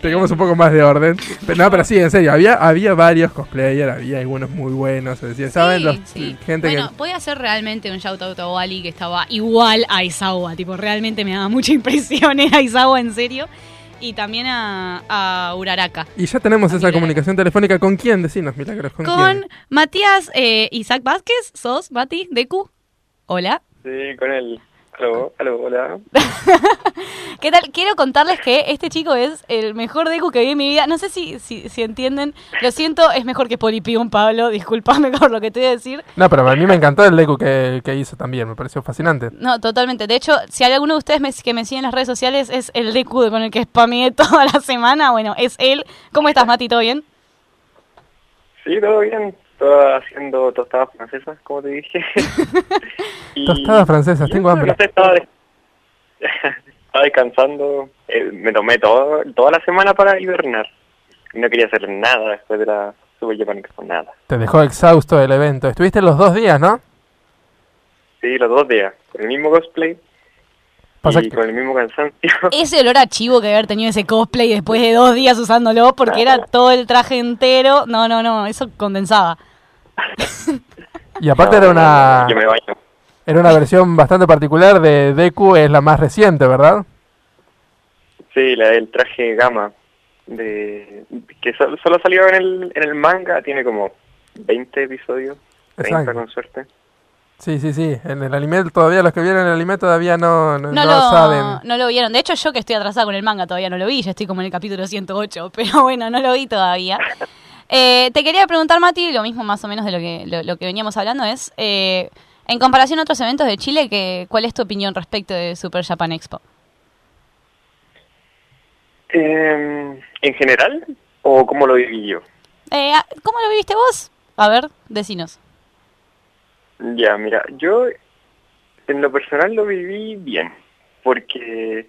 Tengamos un poco más de orden. Pero, no, pero sí, en serio, había, había varios cosplayers, había algunos muy buenos. Es decir, ¿saben? Los, sí. Gente Bueno, que... voy a hacer realmente un shout out a Wally que estaba igual a Isawa. Tipo, realmente me daba mucha impresión. *laughs* Era Isawa, en serio. Y también a, a Uraraka. Y ya tenemos esa comunicación telefónica. ¿Con quién? Decinos, Milagros, ¿con, Con quién? Matías eh, Isaac Vázquez. ¿Sos, Mati? Deku. Hola. Sí, con él. Aló, aló, hola. *laughs* ¿Qué tal? Quiero contarles que este chico es el mejor Deku que vi en mi vida. No sé si, si, si entienden. Lo siento, es mejor que Polipion, Pablo. Disculpame por lo que te voy a decir. No, pero a mí me encantó el Deku que, que hizo también, me pareció fascinante. No, totalmente. De hecho, si hay alguno de ustedes me- que me siguen en las redes sociales, es el Deku con el que spameé *laughs* toda la semana. Bueno, es él. ¿Cómo estás, Mati? ¿Todo bien? Sí, todo bien. Estaba haciendo tostadas francesas, como te dije. *laughs* Y- Tostadas francesas, tengo hambre. No sé, estaba, de- *laughs* estaba descansando. Eh, me tomé todo, toda la semana para hibernar. Y no quería hacer nada después de la Super Japan Expo, nada. Te dejó exhausto el evento. Estuviste los dos días, ¿no? Sí, los dos días. Con el mismo cosplay Pasa y que- con el mismo cansancio. *laughs* Ese olor a chivo que haber tenido ese cosplay después de dos días usándolo porque era todo el traje entero. No, no, no, eso condensaba. Y aparte era una... Yo me baño. Era una versión bastante particular de Deku, es la más reciente, ¿verdad? Sí, la del traje gama. De, que solo, solo salió en el, en el manga. Tiene como 20 episodios. 30 Exacto. con suerte. Sí, sí, sí. En el anime todavía, los que vieron el anime todavía no, no, No, no lo, saben. no lo vieron. De hecho, yo que estoy atrasada con el manga todavía no lo vi. Ya estoy como en el capítulo 108. *laughs* Pero bueno, no lo vi todavía. Eh, te quería preguntar, Mati, lo mismo más o menos de lo que, lo, lo que veníamos hablando es, eh, en comparación a otros eventos de Chile, que, ¿cuál es tu opinión respecto de Super Japan Expo? Eh, ¿En general? ¿O cómo lo viví yo? Eh, ah, ¿Cómo lo viviste vos? A ver, decinos. Ya, mira, yo en lo personal lo viví bien, porque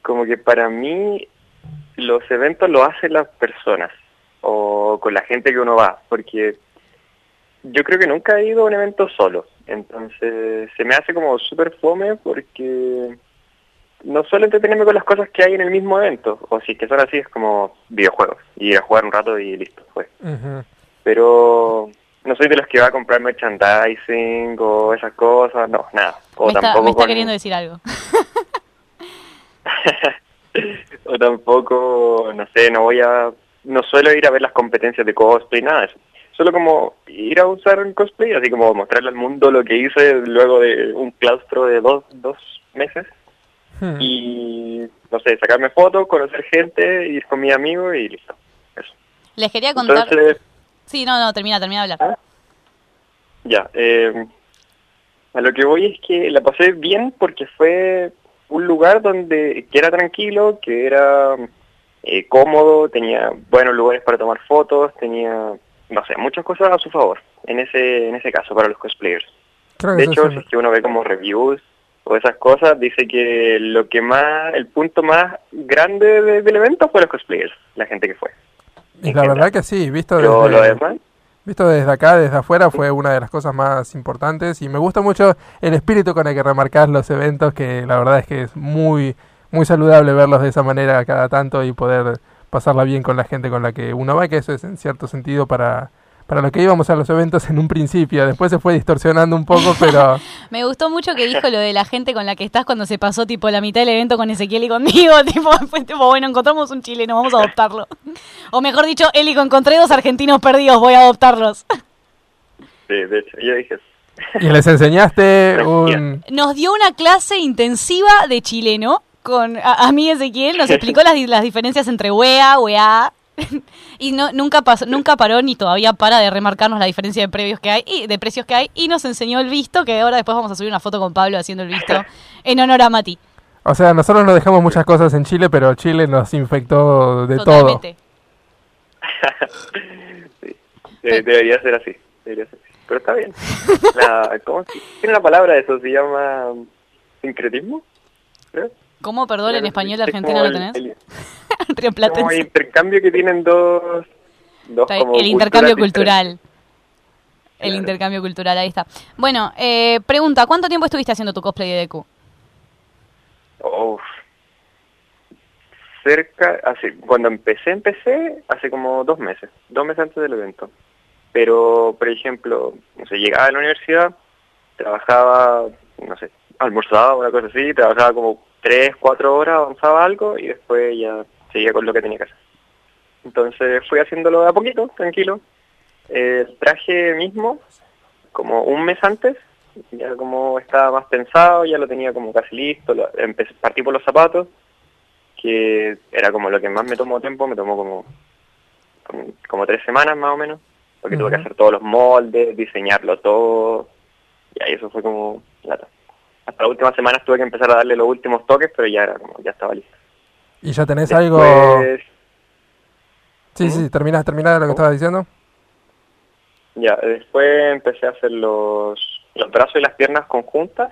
como que para mí los eventos los hacen las personas o con la gente que uno va, porque yo creo que nunca he ido a un evento solo, entonces se me hace como súper fome porque no suelo entretenerme con las cosas que hay en el mismo evento, o si es que son así es como videojuegos, y ir a jugar un rato y listo, fue Ujú. pero no soy de los que va a comprar merchandising o esas cosas, no, nada. O me está, tampoco me está con- queriendo decir algo. *laughs* o tampoco, no sé, no voy a, no suelo ir a ver las competencias de cosplay, nada de eso. Solo como ir a usar el cosplay, así como mostrarle al mundo lo que hice luego de un claustro de dos, dos meses. Hmm. Y, no sé, sacarme fotos, conocer gente, ir con mis amigos y listo. Les quería contar... Entonces, Sí, no, no, termina, termina de hablar. Ya, eh, a lo que voy es que la pasé bien porque fue un lugar donde que era tranquilo, que era eh, cómodo, tenía buenos lugares para tomar fotos, tenía, no sé, muchas cosas a su favor en ese en ese caso para los cosplayers. De hecho, si es que uno ve como reviews o esas cosas, dice que lo que más, el punto más grande de- del evento fue los cosplayers, la gente que fue. Y la verdad que sí, visto Pero lo desde, demás, visto desde acá, desde afuera, fue una de las cosas más importantes y me gusta mucho el espíritu con el que remarcás los eventos, que la verdad es que es muy, muy saludable verlos de esa manera cada tanto y poder pasarla bien con la gente con la que uno va, que eso es en cierto sentido para, para lo que íbamos a los eventos en un principio, después se fue distorsionando un poco, pero... *laughs* Me gustó mucho que dijo lo de la gente con la que estás cuando se pasó tipo la mitad del evento con Ezequiel y conmigo, *laughs* tipo, fue tipo, bueno, encontramos un chileno, vamos a adoptarlo. O mejor dicho, Elico, encontré dos argentinos perdidos, voy a adoptarlos. sí, de hecho, yo dije. Y les enseñaste *laughs* un... Nos dio una clase intensiva de chileno con a, a mí Ezequiel, nos explicó las, las diferencias entre wea, wea. *laughs* Y no, nunca pasó, nunca paró ni todavía para de remarcarnos la diferencia de precios que hay y de precios que hay y nos enseñó el visto que ahora después vamos a subir una foto con Pablo haciendo el visto *laughs* en honor a Mati. O sea, nosotros nos dejamos muchas cosas en Chile, pero Chile nos infectó de todo. *laughs* De- debería ser así, debería ser así. Pero está bien. La, ¿cómo Tiene una palabra de eso, se llama sincretismo, creo. ¿Cómo, perdón, en español es de Argentina lo tenés? el-. *laughs* Como el intercambio que tienen dos... como el intercambio cultural. El intercambio cultural, ahí está. Bueno, eh, pregunta, ¿cuánto tiempo estuviste haciendo tu cosplay de Deku? Uf. Cerca, hace, cuando empecé, empecé hace como dos meses, dos meses antes del evento. Pero, por ejemplo, no sé, llegaba a la universidad, trabajaba, no sé, almorzaba, una cosa así, trabajaba como tres, cuatro horas, avanzaba algo y después ya seguía con lo que tenía que hacer. Entonces fui haciéndolo de a poquito, tranquilo. Eh, El traje mismo, como un mes antes, ya como estaba más pensado, ya lo tenía como casi listo, lo- empecé, partí por los zapatos, que era como lo que más me tomó tiempo, me tomó como, como, como tres semanas más o menos, porque tuve que hacer todos los moldes, diseñarlo todo, y ahí eso fue como lata. Hasta las últimas semanas tuve que empezar a darle los últimos toques, pero ya era como, ya estaba listo. ¿Y ya tenés algo...? Sí, sí, termina, termina lo que estabas diciendo. Ya, después empecé a hacer los, los brazos y las piernas conjuntas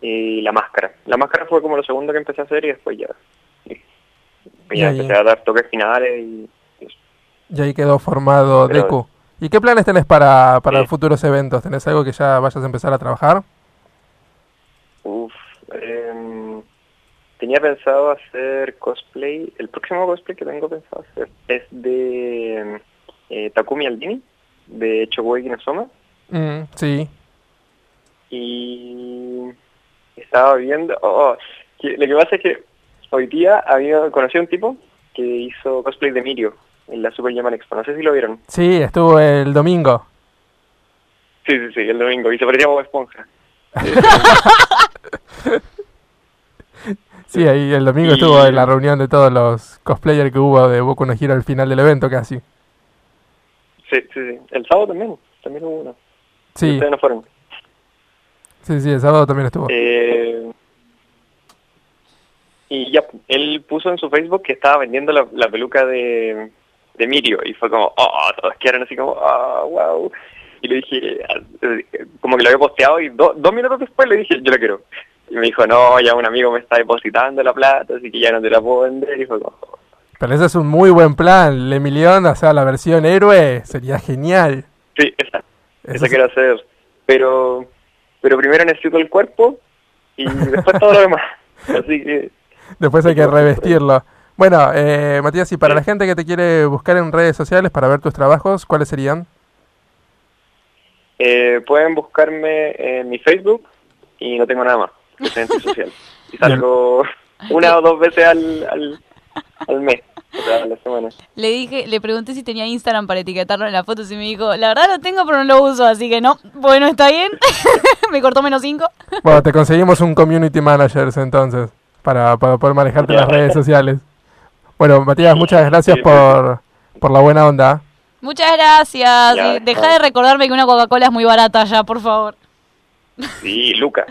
y la máscara. La máscara fue como lo segundo que empecé a hacer y después ya, y Ya, ya ya. empecé a dar toques finales y Y ahí quedó formado Pero- Deku. ¿Y qué planes tenés para, para Sí. futuros eventos? ¿Tenés algo que ya vayas a empezar a trabajar? Uf, em, tenía pensado hacer cosplay. El próximo cosplay que tengo pensado hacer es de eh, Takumi Aldini, de Chogoi Soma. Mm, sí. Y estaba viendo. Oh, que- lo que pasa es que hoy día había conocido a un tipo que hizo cosplay de Mirio en la Super Yaman Expo. No sé si lo vieron. Sí, estuvo el domingo. Sí, sí, sí, el domingo. Y se parecía a Esponja. *laughs* *laughs* Sí, ahí el domingo Y- estuvo en la reunión de todos los cosplayers que hubo de Boku no Hero al final del evento casi. Sí, sí, sí. El sábado también. También hubo uno. Sí, Ustedes no fueron. sí, sí, el sábado también estuvo. Eh, y ya, él puso en su Facebook que estaba vendiendo la, la peluca de, de Mirio y fue como, oh, todos quedaron así como, oh, wow. Y le dije, eh, como que lo había posteado y do- dos minutos después le dije, yo lo quiero. Y me dijo, no, ya un amigo me está depositando la plata, así que ya no te la puedo vender. Y fue como, Pero ese es un muy buen plan. Le Emilión, o sea, la versión héroe, sería genial. sí, esa, Eso esa quiero hacer. Pero, pero primero necesito el cuerpo y después todo lo demás. *laughs* Así que... Después hay que revestirlo. Bueno, eh, Matías, y para la gente que te quiere buscar en redes sociales para ver tus trabajos, ¿cuáles serían? Eh, pueden buscarme en mi Facebook y no tengo nada más. Social. *laughs* Y salgo, una o dos veces al, al, al mes, o sea, a la semana. Le dije, le pregunté si tenía Instagram para etiquetarlo en las fotos y me dijo, la verdad lo tengo pero no lo uso, así que no. Bueno, está bien. *laughs* me cortó menos cinco. Bueno, te conseguimos un community manager entonces, para, para poder manejarte las redes sociales. Bueno, Matías, muchas gracias por, por la buena onda. Muchas gracias. Ya, Y deja de recordarme que una Coca-Cola es muy barata ya, por favor. Sí, Lucas.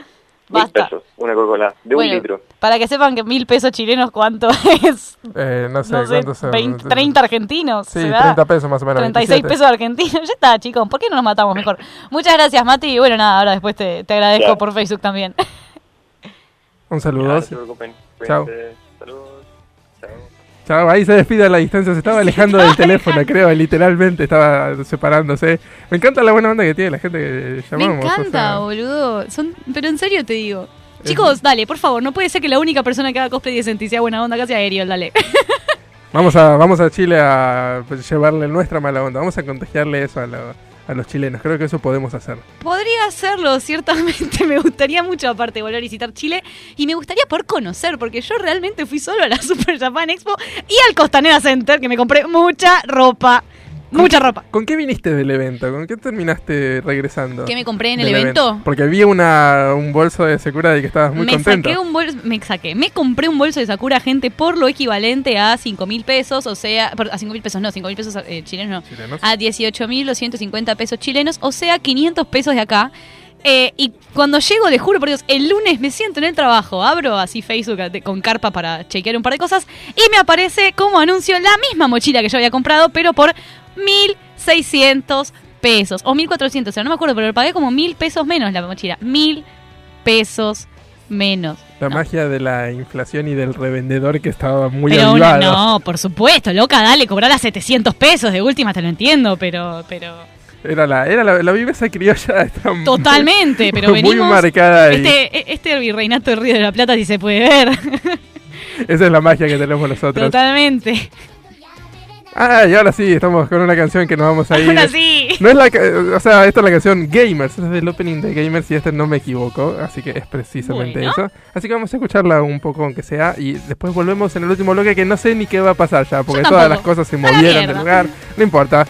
Mil Basta. pesos, una Coca-Cola, de Bueno, un litro. Para que sepan que mil pesos chilenos, ¿cuánto *laughs* es? Eh, no sé, No sé, ¿cuántos son? 20, 30 argentinos. Sí, ¿se da? 30 pesos más o menos. 36 27. pesos argentinos. Ya está, chicos. ¿Por qué no nos matamos mejor? Muchas gracias, Mati. Y bueno, nada, ahora después te, te agradezco Ya. por Facebook también. Un saludo. Ya, no se preocupen. Chao. Saludos. Chao. Chao, ahí se despide a la distancia, se estaba alejando del teléfono, *laughs* creo, literalmente estaba separándose. Me encanta la buena onda que tiene la gente que Me llamamos. o encanta, sea, boludo. Son, pero en serio te digo. Chicos, dale, por favor, no puede ser que la única persona que haga cosplay de Senti sea buena onda, casi aéreo, dale. vamos, a, vamos a Chile a llevarle nuestra mala onda, vamos a contagiarle eso a, lo- a los chilenos, creo que eso podemos hacer. Podría hacerlo, ciertamente. *laughs* Me gustaría mucho, aparte, volver a visitar Chile. Y me gustaría poder conocer, porque yo realmente fui solo a la *laughs* Super Japan Expo y al Costanera Center, que me compré mucha ropa. Mucha ropa. ¿Con qué viniste del evento? ¿Con qué terminaste regresando? ¿Qué me compré en el evento? Porque vi una, un bolso de Secura de que estabas muy me contento. saqué un bolso, me saqué, me compré un bolso de Sakura, gente, por lo equivalente a 5 mil pesos, o sea, a 5 mil pesos no, 5 mil pesos eh, chilenos no, Chilenos. a 18 mil 250 pesos chilenos, o sea, 500 pesos de acá. Eh, y cuando llego, le juro por Dios, el lunes me siento en el trabajo, abro así Facebook con carpa para chequear un par de cosas y me aparece como anuncio la misma mochila que yo había comprado, pero por 1600 pesos o 1400, o sea, no me acuerdo, pero lo pagué como mil pesos menos la mochila, mil pesos menos. La magia de la inflación y del revendedor que estaba muy pero avivado. no, por supuesto, loca, dale, cobrar a 700 pesos de última, te lo entiendo, pero, pero Era la, era la, la viveza criolla. está muy- totalmente, pero *laughs* muy venimos. marcada ahí. Este, este virreinato de Río de la Plata, si se puede ver, Esa es la magia que tenemos nosotros. totalmente. Ah, y ahora sí, estamos con una canción que nos vamos a *laughs* ir. Ahora sí. No es la, o sea, esta es la canción Gamers, es del opening de Gamers y este no me equivoco, así que es precisamente Bueno. eso. Así que vamos a escucharla un poco aunque sea y después volvemos en el último bloque que no sé ni qué va a pasar ya, porque todas las cosas se movieron del lugar, no importa.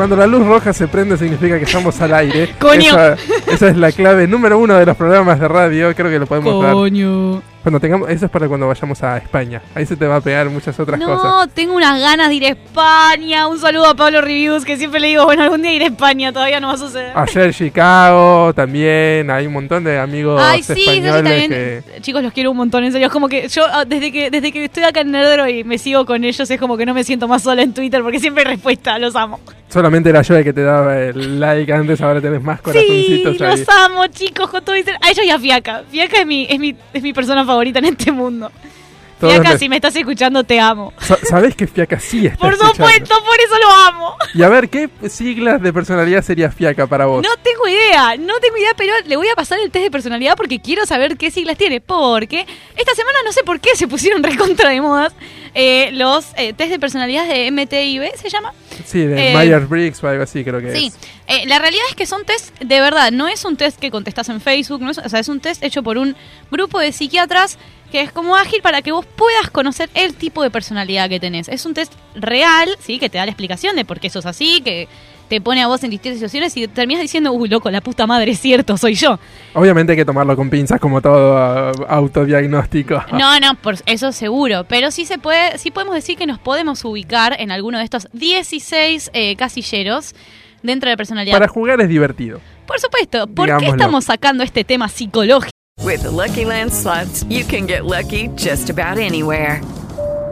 Cuando la luz roja se prende significa que estamos al aire. *laughs* Coño. Esa, esa es la clave número uno de los programas de radio. Creo que lo podemos dar. Cuando tengamos, eso es para cuando vayamos a España. Ahí se te va a pegar muchas otras No, cosas. tengo unas ganas de ir a España. Un saludo a Pablo Reviews, que siempre le digo, bueno, algún día ir a España, todavía no va a suceder. Ayer Chicago también. Hay un montón de amigos Ay, sí, sí, sí, españoles también. que... Chicos, los quiero un montón, en serio. Es como que yo, ah, desde que desde que estoy acá en Nerdero y me sigo con ellos, es como que no me siento más sola en Twitter porque siempre hay respuesta. Los amo. Solamente era yo el que te daba el like antes, ahora tenés más Sí, corazoncitos ahí. los amo, chicos, con todo Twitter. A ellos y a Fiaca. Fiaca es mi, es mi, es mi persona favorita en este mundo. Todos Fiaca, si me estás escuchando, te amo. Sa- ¿Sabés que Fiaca sí *laughs* está Por escuchando? supuesto, por eso lo amo. Y a ver, ¿qué siglas de personalidad sería Fiaca para vos? No tengo idea, no tengo idea, pero le voy a pasar el test de personalidad porque quiero saber qué siglas tiene. Porque esta semana no sé por qué se pusieron *laughs* recontra de modas eh, los eh, test de personalidad de MTIB, ¿se llama? Sí, de Eh, Myers-Briggs o algo así creo que Sí, es. eh, la realidad es que son test de verdad, no es un test que contestas en Facebook, no es, o sea, es un test hecho por un grupo de psiquiatras que es como ágil para que vos puedas conocer el tipo de personalidad que tenés. Es un test real, sí, que te da la explicación de por qué sos así, que te pone a vos en distintas situaciones y terminas diciendo, uy, loco, la puta madre, es cierto, soy yo. Obviamente hay que tomarlo con pinzas como todo ah, autodiagnóstico. *laughs* No, no, por eso seguro. Pero sí se puede, sí podemos decir que nos podemos ubicar en alguno de estos 16 eh, casilleros dentro de personalidad. Para jugar es divertido. Por supuesto, ¿por qué estamos sacando este tema psicológico? With the Lucky Land slots, you can get lucky just about anywhere.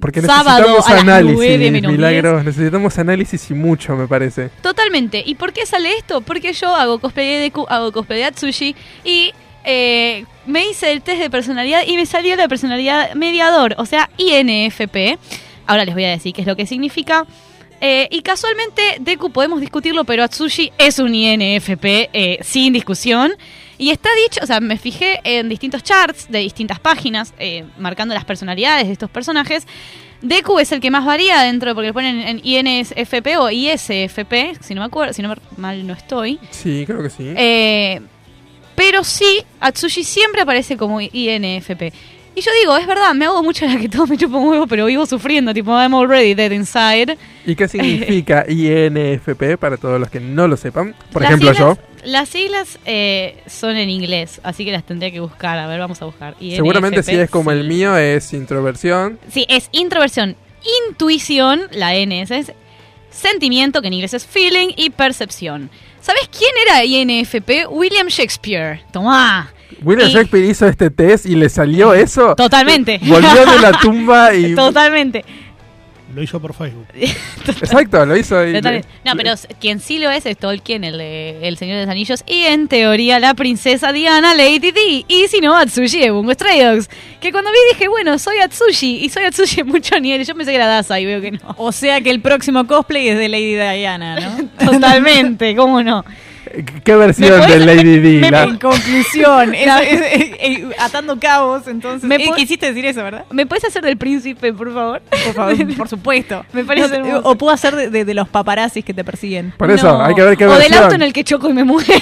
Porque sábado necesitamos las análisis, 9 menos milagros. Necesitamos análisis y mucho, me parece. Totalmente. ¿Y por qué sale esto? Porque yo hago cosplay de Deku, hago cosplay de Atsushi y eh, me hice el test de personalidad y me salió la personalidad mediador, o sea, INFP. Ahora les voy a decir qué es lo que significa. Eh, y casualmente, Deku podemos discutirlo, pero Atsushi es un INFP eh, sin discusión. Y está dicho, o sea, me fijé en distintos charts de distintas páginas, eh, marcando las personalidades de estos personajes. Deku es el que más varía dentro, porque le ponen en INFP o ISFP, si no me acuerdo, si no me- mal no estoy. Sí, creo que sí. Eh, pero sí, Atsushi siempre aparece como INFP. Y yo digo, es verdad, me hago mucho la que todo me chupa un huevo, pero vivo sufriendo, tipo, I'm already dead inside. ¿Y qué significa *laughs* INFP para todos los que no lo sepan? Por Las ejemplo, siglas- yo. Las siglas eh, son en inglés, así que las tendría que buscar. A ver, vamos a buscar. Seguramente si es como el mío, es introversión. Sí, es introversión, intuición, la N es sentimiento, que en inglés es feeling, y percepción. ¿Sabes quién era INFP? William Shakespeare. Tomá. William Y- Shakespeare hizo este test y le salió eso. Totalmente. Volvió de la tumba y. *laughs* Totalmente. Lo hizo por Facebook. *laughs* Exacto, lo hizo. y- Totalmente. No, pero quien sí lo es es Tolkien, el, de el Señor de los Anillos, y en teoría la princesa Diana Lady Di, y si no, Atsushi de Bungo Stray Dogs. Que cuando vi dije, bueno, soy Atsushi, y soy Atsushi en muchos niveles. Yo pensé que era Daza y veo que no. O sea que el próximo cosplay es de Lady Diana, ¿no? *laughs* Totalmente, ¿cómo no? ¿Qué versión ¿Me de Lady La- En conclusión, *laughs* es- No. es- es- es- atando cabos, entonces. Me Eh, quisiste decir eso, ¿verdad? ¿Me puedes hacer del príncipe, por favor? Por favor, *laughs* por supuesto. Me parece No, hermoso. o puedo hacer de, de- de los paparazzis que te persiguen. Por eso, hay que ver qué O del versión. auto en el que choco y me muero.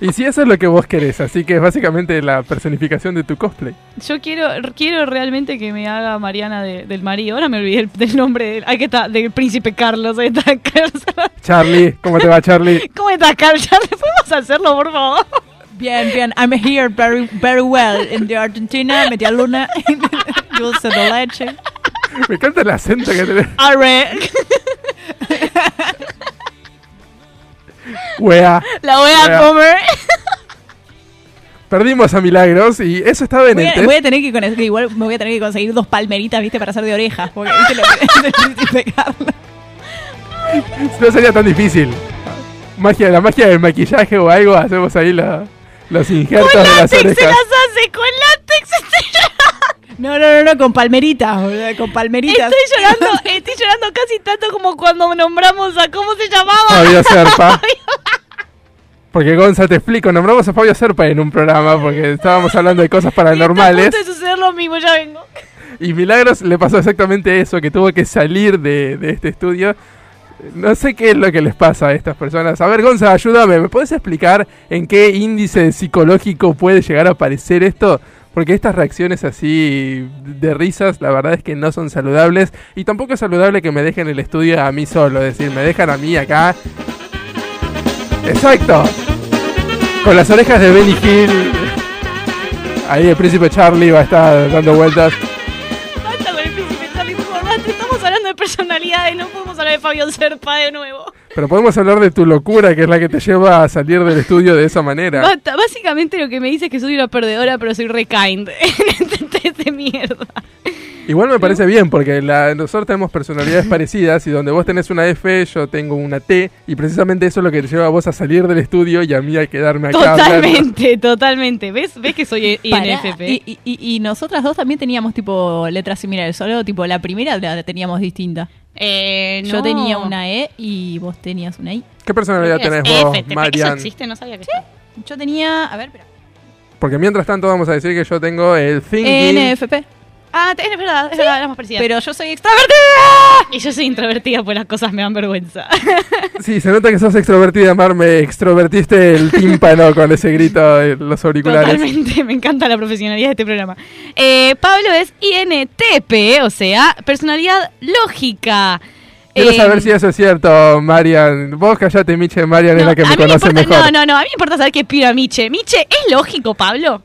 Y si eso es lo que vos querés, así que es básicamente la personificación de tu cosplay. Yo quiero quiero realmente que me haga Mariana de- del marido. Ahora me olvidé el- del nombre del, ahí que está, del príncipe Carlos. Ahí está Carlos. Charlie, ¿cómo te va, Charlie? *laughs* ¿Cómo estás, Carlos? *laughs* ¿Podemos hacerlo, por favor? Bien, bien. I'm here very, very well in the Argentina, media luna, dulce de leche. Me encanta el acento que tenés. Arre. Wea. La voy a Wea. comer. Perdimos a Milagros y eso estaba en Voy el a, test. voy a tener que con- que igual me voy a tener que conseguir dos palmeritas, viste, para hacer de orejas. Porque viste *laughs* el. No sería tan difícil. Magia, la magia del maquillaje o algo, hacemos ahí la- los injertos Con de las látex se las hace, con látex. No, no, no, no, con palmeritas, con palmeritas. Estoy *laughs* llorando, estoy llorando casi tanto como cuando nombramos a cómo se llamaba. Fabio Serpa. *laughs* Porque Gonza, te explico, nombramos a Fabio Serpa en un programa porque estábamos hablando de cosas paranormales. Puede suceder lo mismo, ya vengo. Y Milagros le pasó exactamente eso, que tuvo que salir de, de este estudio. No sé qué es lo que les pasa a estas personas. A ver, Gonza, ayúdame. ¿Me puedes explicar en qué índice psicológico puede llegar a aparecer esto? Porque estas reacciones así de risas, la verdad es que no son saludables. Y tampoco es saludable que me dejen el estudio a mí solo. Es decir, me dejan a mí acá. Exacto. Con las orejas de Benny Hill. Ahí el príncipe Charlie va a estar dando vueltas. Hablando de personalidades, no podemos hablar de Fabio Serpa de nuevo. Pero podemos hablar de tu locura, que es la que te lleva a salir del estudio de esa manera. Basta. Básicamente lo que me dice es que soy una perdedora, pero soy re kind. *laughs* este de mierda. Igual me parece bien, porque la- nosotros tenemos personalidades parecidas y donde vos tenés una F, yo tengo una T, y precisamente eso es lo que te lleva a vos a salir del estudio y a mí a quedarme acá. hablando. Totalmente, *laughs* totalmente. ¿Ves? ¿Ves que soy INFP? Y, y- y- y nosotras dos también teníamos tipo letras similares, solo tipo la primera la teníamos distinta. Eh, Yo no. tenía una E y vos tenías una I. ¿Qué personalidad ¿Qué es tenés vos? ¿Eso Marian? existe? No sabía que Yo tenía, a ver, espera. Porque mientras tanto vamos a decir que yo tengo el thinking. NFP. Ah, te- es verdad, es verdad, éramos parecidas. Pero yo soy extrovertida. Y yo soy introvertida, pues las cosas me dan vergüenza. *laughs* Sí, se nota que sos extrovertida, Mar. Me extrovertiste el tímpano con ese grito en los auriculares. Totalmente, me encanta la profesionalidad de este programa. Eh, Pablo es INTP, o sea, personalidad lógica. Quiero Eh, saber si eso es cierto, Marian. Vos callate, Miche. Marian es la que me conoce importa- mejor. No, no, no, a mí me importa saber qué pide Miche. Miche, ¿es lógico, Pablo?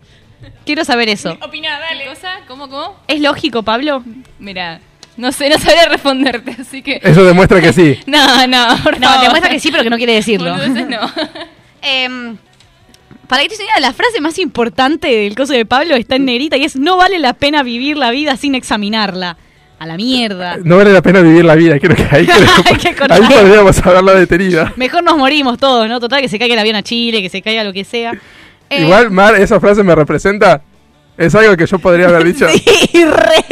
Quiero saber eso. Opina, dale. ¿Qué cosa? ¿Cómo, cómo? ¿Es lógico, Pablo? Mira, no sé, no sabría responderte, así que... Eso demuestra que sí. *laughs* No, no, por No, favor. demuestra que sí, pero que no quiere decirlo. Boludeces no. *laughs* Em, para que te la frase más importante del coso de Pablo está en negrita y es no vale la pena vivir la vida sin examinarla. A la mierda. No vale la pena vivir la vida. Creo que ahí, *laughs* creo- Hay que cortar. ahí podríamos haberlo detenido. Mejor nos morimos todos, ¿no? Total, que se caiga el avión a Chile, que se caiga lo que sea. Eh, Igual, Mar, esa frase me representa. Es algo que yo podría haber dicho. *laughs* Y re,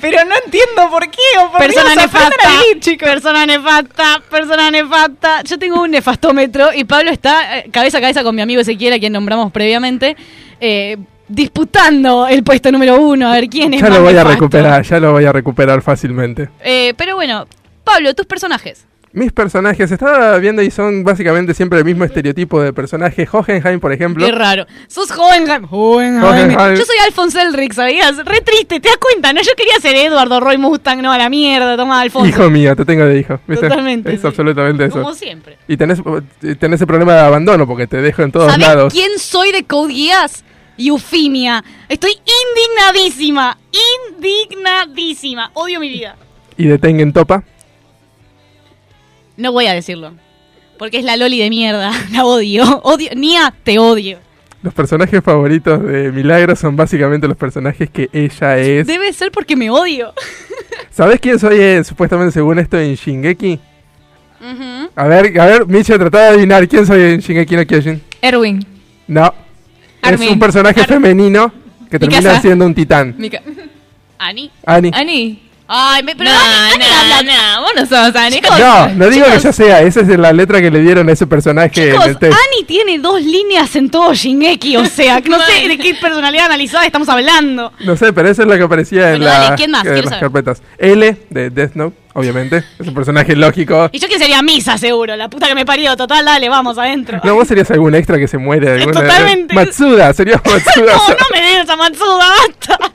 pero no entiendo por qué. O por Persona Dios, nefasta, a vivir, chicos. persona nefasta, persona nefasta. Yo tengo un nefastómetro y Pablo está eh, cabeza a cabeza con mi amigo Ezequiel, a quien nombramos previamente, eh, disputando el puesto número uno, a ver quién es Ya más lo voy a recuperar, ya lo voy a recuperar fácilmente. Eh, pero bueno, Pablo, tus personajes. Mis personajes, estaba viendo y son básicamente siempre el mismo estereotipo de personaje. Hohenheim, por ejemplo. Qué raro. Sos Hohenheim. Hohenheim. Hohenheim. Yo soy Alfonso Elric, ¿sabías? Re triste, ¿te das cuenta? No, yo quería ser Eduardo Roy Mustang, no, a la mierda, toma Alfonso. Hijo mío, te tengo de hijo. ¿viste? Totalmente, Es sí. absolutamente eso. Como siempre. Y tenés, tenés el problema de abandono porque te dejo en todos ¿Sabés lados. quién soy de Code Geass? Eufemia. Estoy indignadísima. Indignadísima. Odio mi vida. Y de Tengen Topa. No voy a decirlo. Porque es la Loli de mierda. *laughs* La odio. Odio. Nia, te odio. Los personajes favoritos de Milagro son básicamente los personajes que ella es. Debe ser porque me odio. *laughs* ¿Sabés quién soy eh, supuestamente según esto en Shingeki? A ver, a ver, Miche, tratá de adivinar quién soy en Shingeki no Kyojin. Erwin. No. Armin. Es un personaje Ar- femenino que termina siendo un titán. Ani. Ani. Ani. Ay, me, pero no, Ani, Ani habla- no, vos no sos Ani. No, no digo que yo sea, esa es la letra que le dieron a ese personaje en Chicos, el test. Ani tiene dos líneas en todo Shingeki, o sea, que no sé *laughs* de qué personalidad analizada estamos hablando. No sé, pero eso es lo que aparecía en, dale, la- ¿quién más? en Quiero las saber. carpetas. L de Death Note, obviamente. Es un personaje lógico. Y yo quién sería Misa, seguro, la puta que me parió. Total, dale, vamos adentro. No, vos serías algún extra que se muere. Alguna, Totalmente. Matsuda, serías *laughs* Matsuda. No, no me des a Matsuda, basta.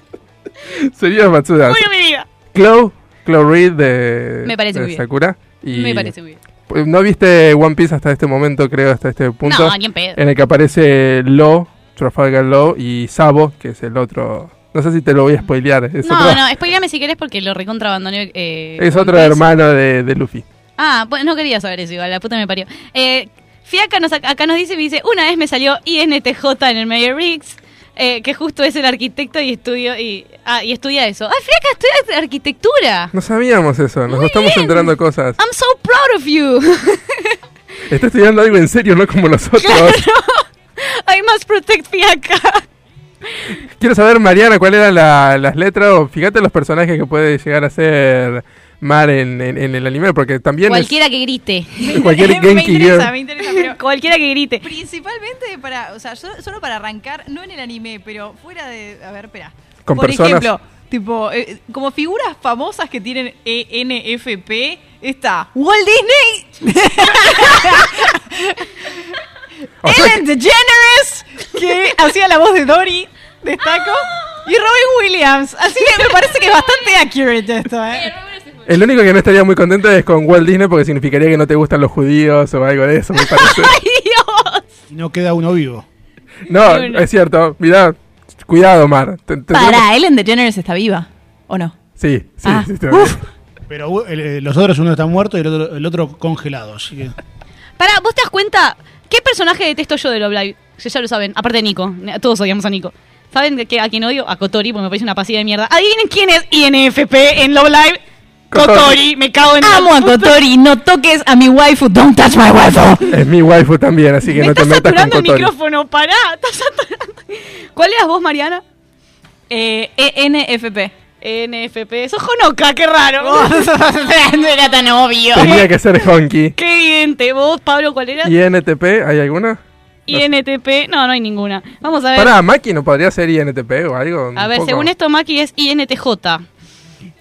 Serías Matsuda. Odio mi vida. Chloe, Chloe Reed de, Me parece de muy bien. Sakura. Y Me parece muy bien. Pues, ¿No viste One Piece hasta este momento, creo, hasta este punto? No, ni en pedo. En el que aparece Lo, Trafalgar Law y Sabo, que es el otro... No sé si te lo voy a spoilear. Es No, otro, no, spoileame si querés porque lo recontrabandoné. Eh, es otro hermano de, de Luffy. Ah, bueno, no quería saber eso igual, la puta me parió. Eh, Fiaca nos, acá nos dice, me dice, una vez me salió INTJ en el Mayor Riggs, eh, que justo es el arquitecto y estudio y, ah, y estudia eso. ¡Ay, Fiaca, estudia arquitectura! No sabíamos eso, nos estamos bien. enterando cosas. I'm so proud of you. *laughs* Está estudiando algo en serio, no como nosotros. I must protect Fiaca. Quiero saber, Mariana, cuál eran la- las letras o fíjate los personajes que puede llegar a ser Mar en, en- en el anime, porque también es- Cualquiera que grite. Cualquier *laughs* me interesa, Girl. me interesa, pero Cualquiera que grite. principalmente para, o sea, so- solo para arrancar, no en el anime, pero fuera de, a ver, espera. Con Por personas. ejemplo, tipo, eh, como figuras famosas que tienen ENFP, está Walt Disney, *laughs* Ellen DeGeneres, que hacía la voz de Dory, destaco, y Robin Williams. Así que me parece que es bastante accurate esto, ¿eh? El único que no estaría muy contento es con Walt Disney porque significaría que no te gustan los judíos o algo de eso, me *laughs* parece. Y no queda uno vivo. No, es cierto. Mirá, cuidado, Mar. Te- te- Para, Ellen DeGeneres está viva, ¿o no? Sí, sí, Ah, sí. está uf. bien. Pero uh, el- el- los otros, uno está muerto y el otro, el otro congelado. Así que Pará, ¿vos te das cuenta? ¿Qué personaje detesto yo de Love Live? Ya lo saben, aparte de Nico. Todos odiamos a Nico. ¿Saben a quién odio? A Kotori, porque me parece una pasiva de mierda. Adivinen quién es INFP en Love Live. Kotori. Kotori, me cago en la Amo a Kotori, no toques a mi waifu, don't touch my waifu. Es mi waifu también, así que Me no te estás metas con saturando el Kotori. micrófono, pará. Estás saturando. ¿Cuál eras vos, Mariana? Eh, ENFP. NFP. Sos Honoka, qué raro. *laughs* no era tan obvio. Tenía que ser Honky. Qué evidente. ¿Vos, Pablo, cuál eras? ¿INTP? ¿Hay alguna? INTP. No, no hay ninguna. Vamos a ver. Pará, Maki no podría ser INTP o algo. A ver, poco. según esto, Maki es INTJ.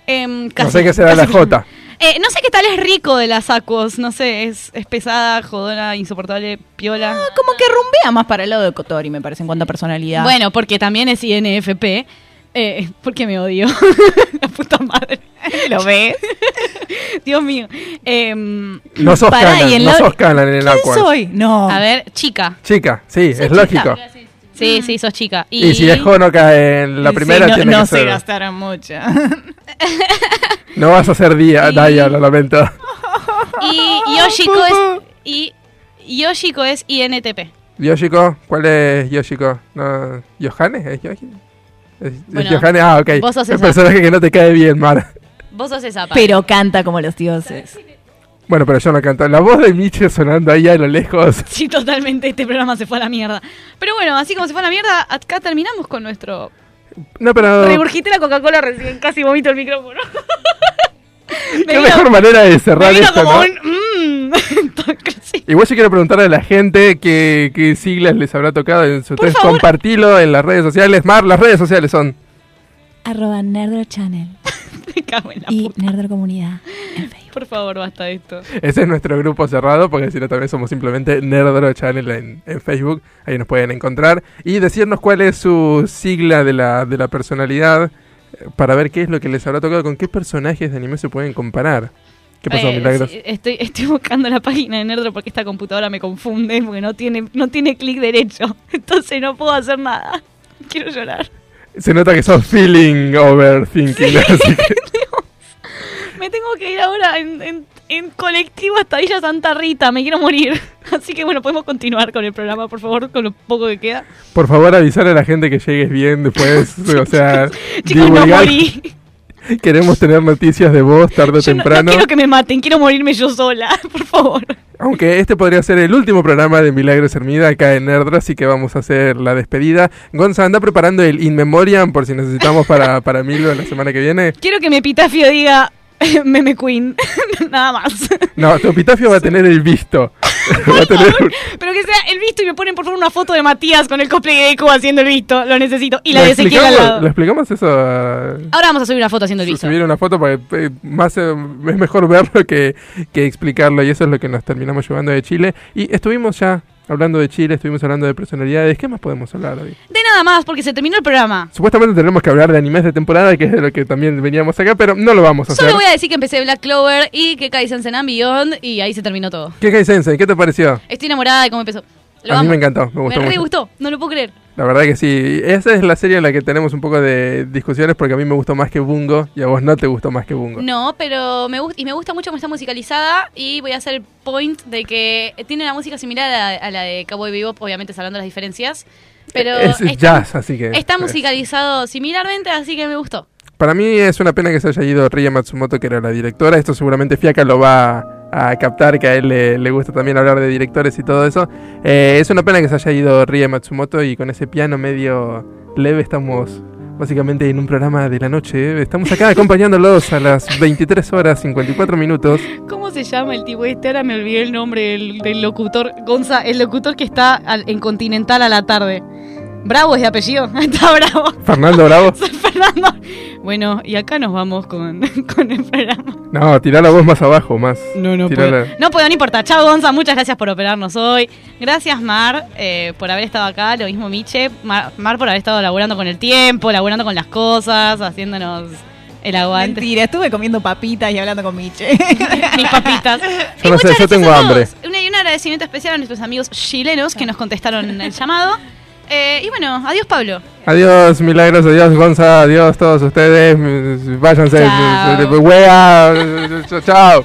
Em, No sé qué será la J. Eh, no sé qué tal es rico de las Aquos. No sé, es, es pesada, jodona, insoportable, piola. Como que rumbea más para el lado de Kotori, me parece, en cuanto a personalidad. Bueno, porque también es INFP. Eh, porque me odio. *laughs* la puta madre. ¿Lo ves? *laughs* Dios mío. Em, No sos Canan, y en no la- sos Canan en el ¿Quién Aqua. soy? No. a ver, chica. Chica, sí, Soy es chica. lógico. Sí, sí, sos chica. Y, si es Honoka en la Sí, primera, no, tiene no que se ser. gastaron mucho. No vas a ser Daya, Daya, lo lamento. Y Yoshiko es. Y Yoshiko es INTP. Yoshiko, ¿cuál es Yoshiko? No, ¿Yohane? ¿Es Yoshi? ¿Es, es Bueno, Yohane? Ah, ok. vos sos El esa. personaje que no te cae bien, Mar. Vos sos esa. Pai. Pero canta como los dioses. Bueno, pero yo no canto. La voz de Miche sonando ahí a lo lejos. *laughs* Sí, totalmente. Este programa se fue a la mierda. Pero bueno, así como se fue a la mierda, acá terminamos con nuestro. No, pero. Regurgité la Coca-Cola recién, casi vomito el micrófono. *laughs* Qué mejor manera de cerrar me vino esto, como ¿no? un. mm. *laughs* Igual yo quiero preguntarle a la gente qué, qué siglas les habrá tocado en su test. Compartilo en las redes sociales. Mar, las redes sociales son. Arroba Nerdro Channel. *laughs* Me cago en la y Nerdro Comunidad. Por favor, basta de esto. Ese es nuestro grupo cerrado, porque si no también somos simplemente Nerdro Channel en, en Facebook. Ahí nos pueden encontrar. Y decirnos cuál es su sigla de la, de la personalidad eh, para ver qué es lo que les habrá tocado, con qué personajes de anime se pueden comparar. ¿Qué pasó, Eh, Milagros? estoy, estoy buscando la página de Nerdro porque esta computadora me confunde, porque no tiene, no tiene clic derecho. *laughs* Entonces no puedo hacer nada. *laughs* Quiero llorar. Se nota que sos feeling overthinking. así que- *laughs* Me tengo que ir ahora en, en- en colectivo hasta Villa Santa Rita. Me quiero morir. *laughs* Así que bueno, podemos continuar con el programa, por favor, con lo poco que queda. por favor, avisar a la gente que llegues bien después. *laughs* o sea, Chicos, no morí. Queremos tener noticias de vos tarde o Yo no, no temprano. quiero que me maten, quiero morirme yo sola, *laughs* por favor. Aunque este podría ser el último programa de Milagros Hermida acá en Nerdro, así que vamos a hacer la despedida. Gonza, anda preparando el In Memoriam por si necesitamos para, *laughs* para Milo la semana que viene. Quiero que mi epitafio diga *laughs* Meme Queen. Nada más. No, tu epitafio va a tener el visto. *laughs* tener un- Pero que sea el visto y me ponen por favor una foto de Matías con el cosplay de Deku haciendo el visto. Lo necesito. Y la ¿Lo de Ezequiel al lado. ¿Lo explicamos eso? a- Ahora vamos a subir una foto haciendo el visto. subir una foto porque eh, más eh, es mejor verlo que, que explicarlo y eso es lo que nos terminamos llevando de Chile y estuvimos ya hablando de Chile, estuvimos hablando de personalidades, ¿qué más podemos hablar hoy? De nada más, porque se terminó el programa. Supuestamente tenemos que hablar de animes de temporada, que es de lo que también veníamos acá, pero no lo vamos a hacer. Solo voy a decir que empecé Black Clover y que Kaisen Senan Beyond y ahí se terminó todo. ¿Qué Kai Sensei? ¿Qué te pareció? Estoy enamorada de cómo empezó. Lo a mí amo. me encantó, me gustó me re mucho. gustó, no lo puedo creer. La verdad que sí. Esa es la serie en la que tenemos un poco de discusiones porque a mí me gustó más que Bungo y a vos no te gustó más que Bungo. No, pero me gusta y me gusta mucho cómo está musicalizada y voy a hacer el point de que tiene una música similar a la, a la de Cowboy Bebop, obviamente salvando las diferencias, pero es está, jazz, así que... está eh, musicalizado similarmente, así que me gustó. Para mí es una pena que se haya ido Ria Matsumoto, que era la directora. Esto seguramente Fiaka lo va a captar, que a él le, le gusta también hablar de directores y todo eso. Eh, es una pena que se haya ido Ria Matsumoto y con ese piano medio leve estamos básicamente en un programa de la noche. ¿eh? Estamos acá *laughs* acompañándolos a las 23 horas 54 minutos. ¿Cómo se llama el tipo este? Ahora me olvidé el nombre del, del locutor. Gonza, el locutor que está al- en Continental a la tarde. Bravo es de apellido. *laughs* Está bravo. Fernando Bravo. *laughs* Soy Fernando. Bueno, y acá nos vamos con, *laughs* con el programa. No, tirá la voz más abajo, más. No, no Tirá puedo. la- No puedo, no importa. Chao, Gonza. Muchas gracias por operarnos hoy. Gracias, Mar, eh, por haber estado acá. Lo mismo, Miche. Mar, Mar por haber estado laburando con el tiempo, laburando con las cosas, haciéndonos el aguante. Mentira, estuve comiendo papitas y hablando con Miche. Mis papitas. Yo no sé, yo tengo hambre. Un, y un agradecimiento especial a nuestros amigos chilenos que nos contestaron el llamado. Eh, y bueno, adiós, Pablo. Adiós, Milagros, adiós, Gonza, adiós todos ustedes. Váyanse, Chao. wea, *laughs* chao,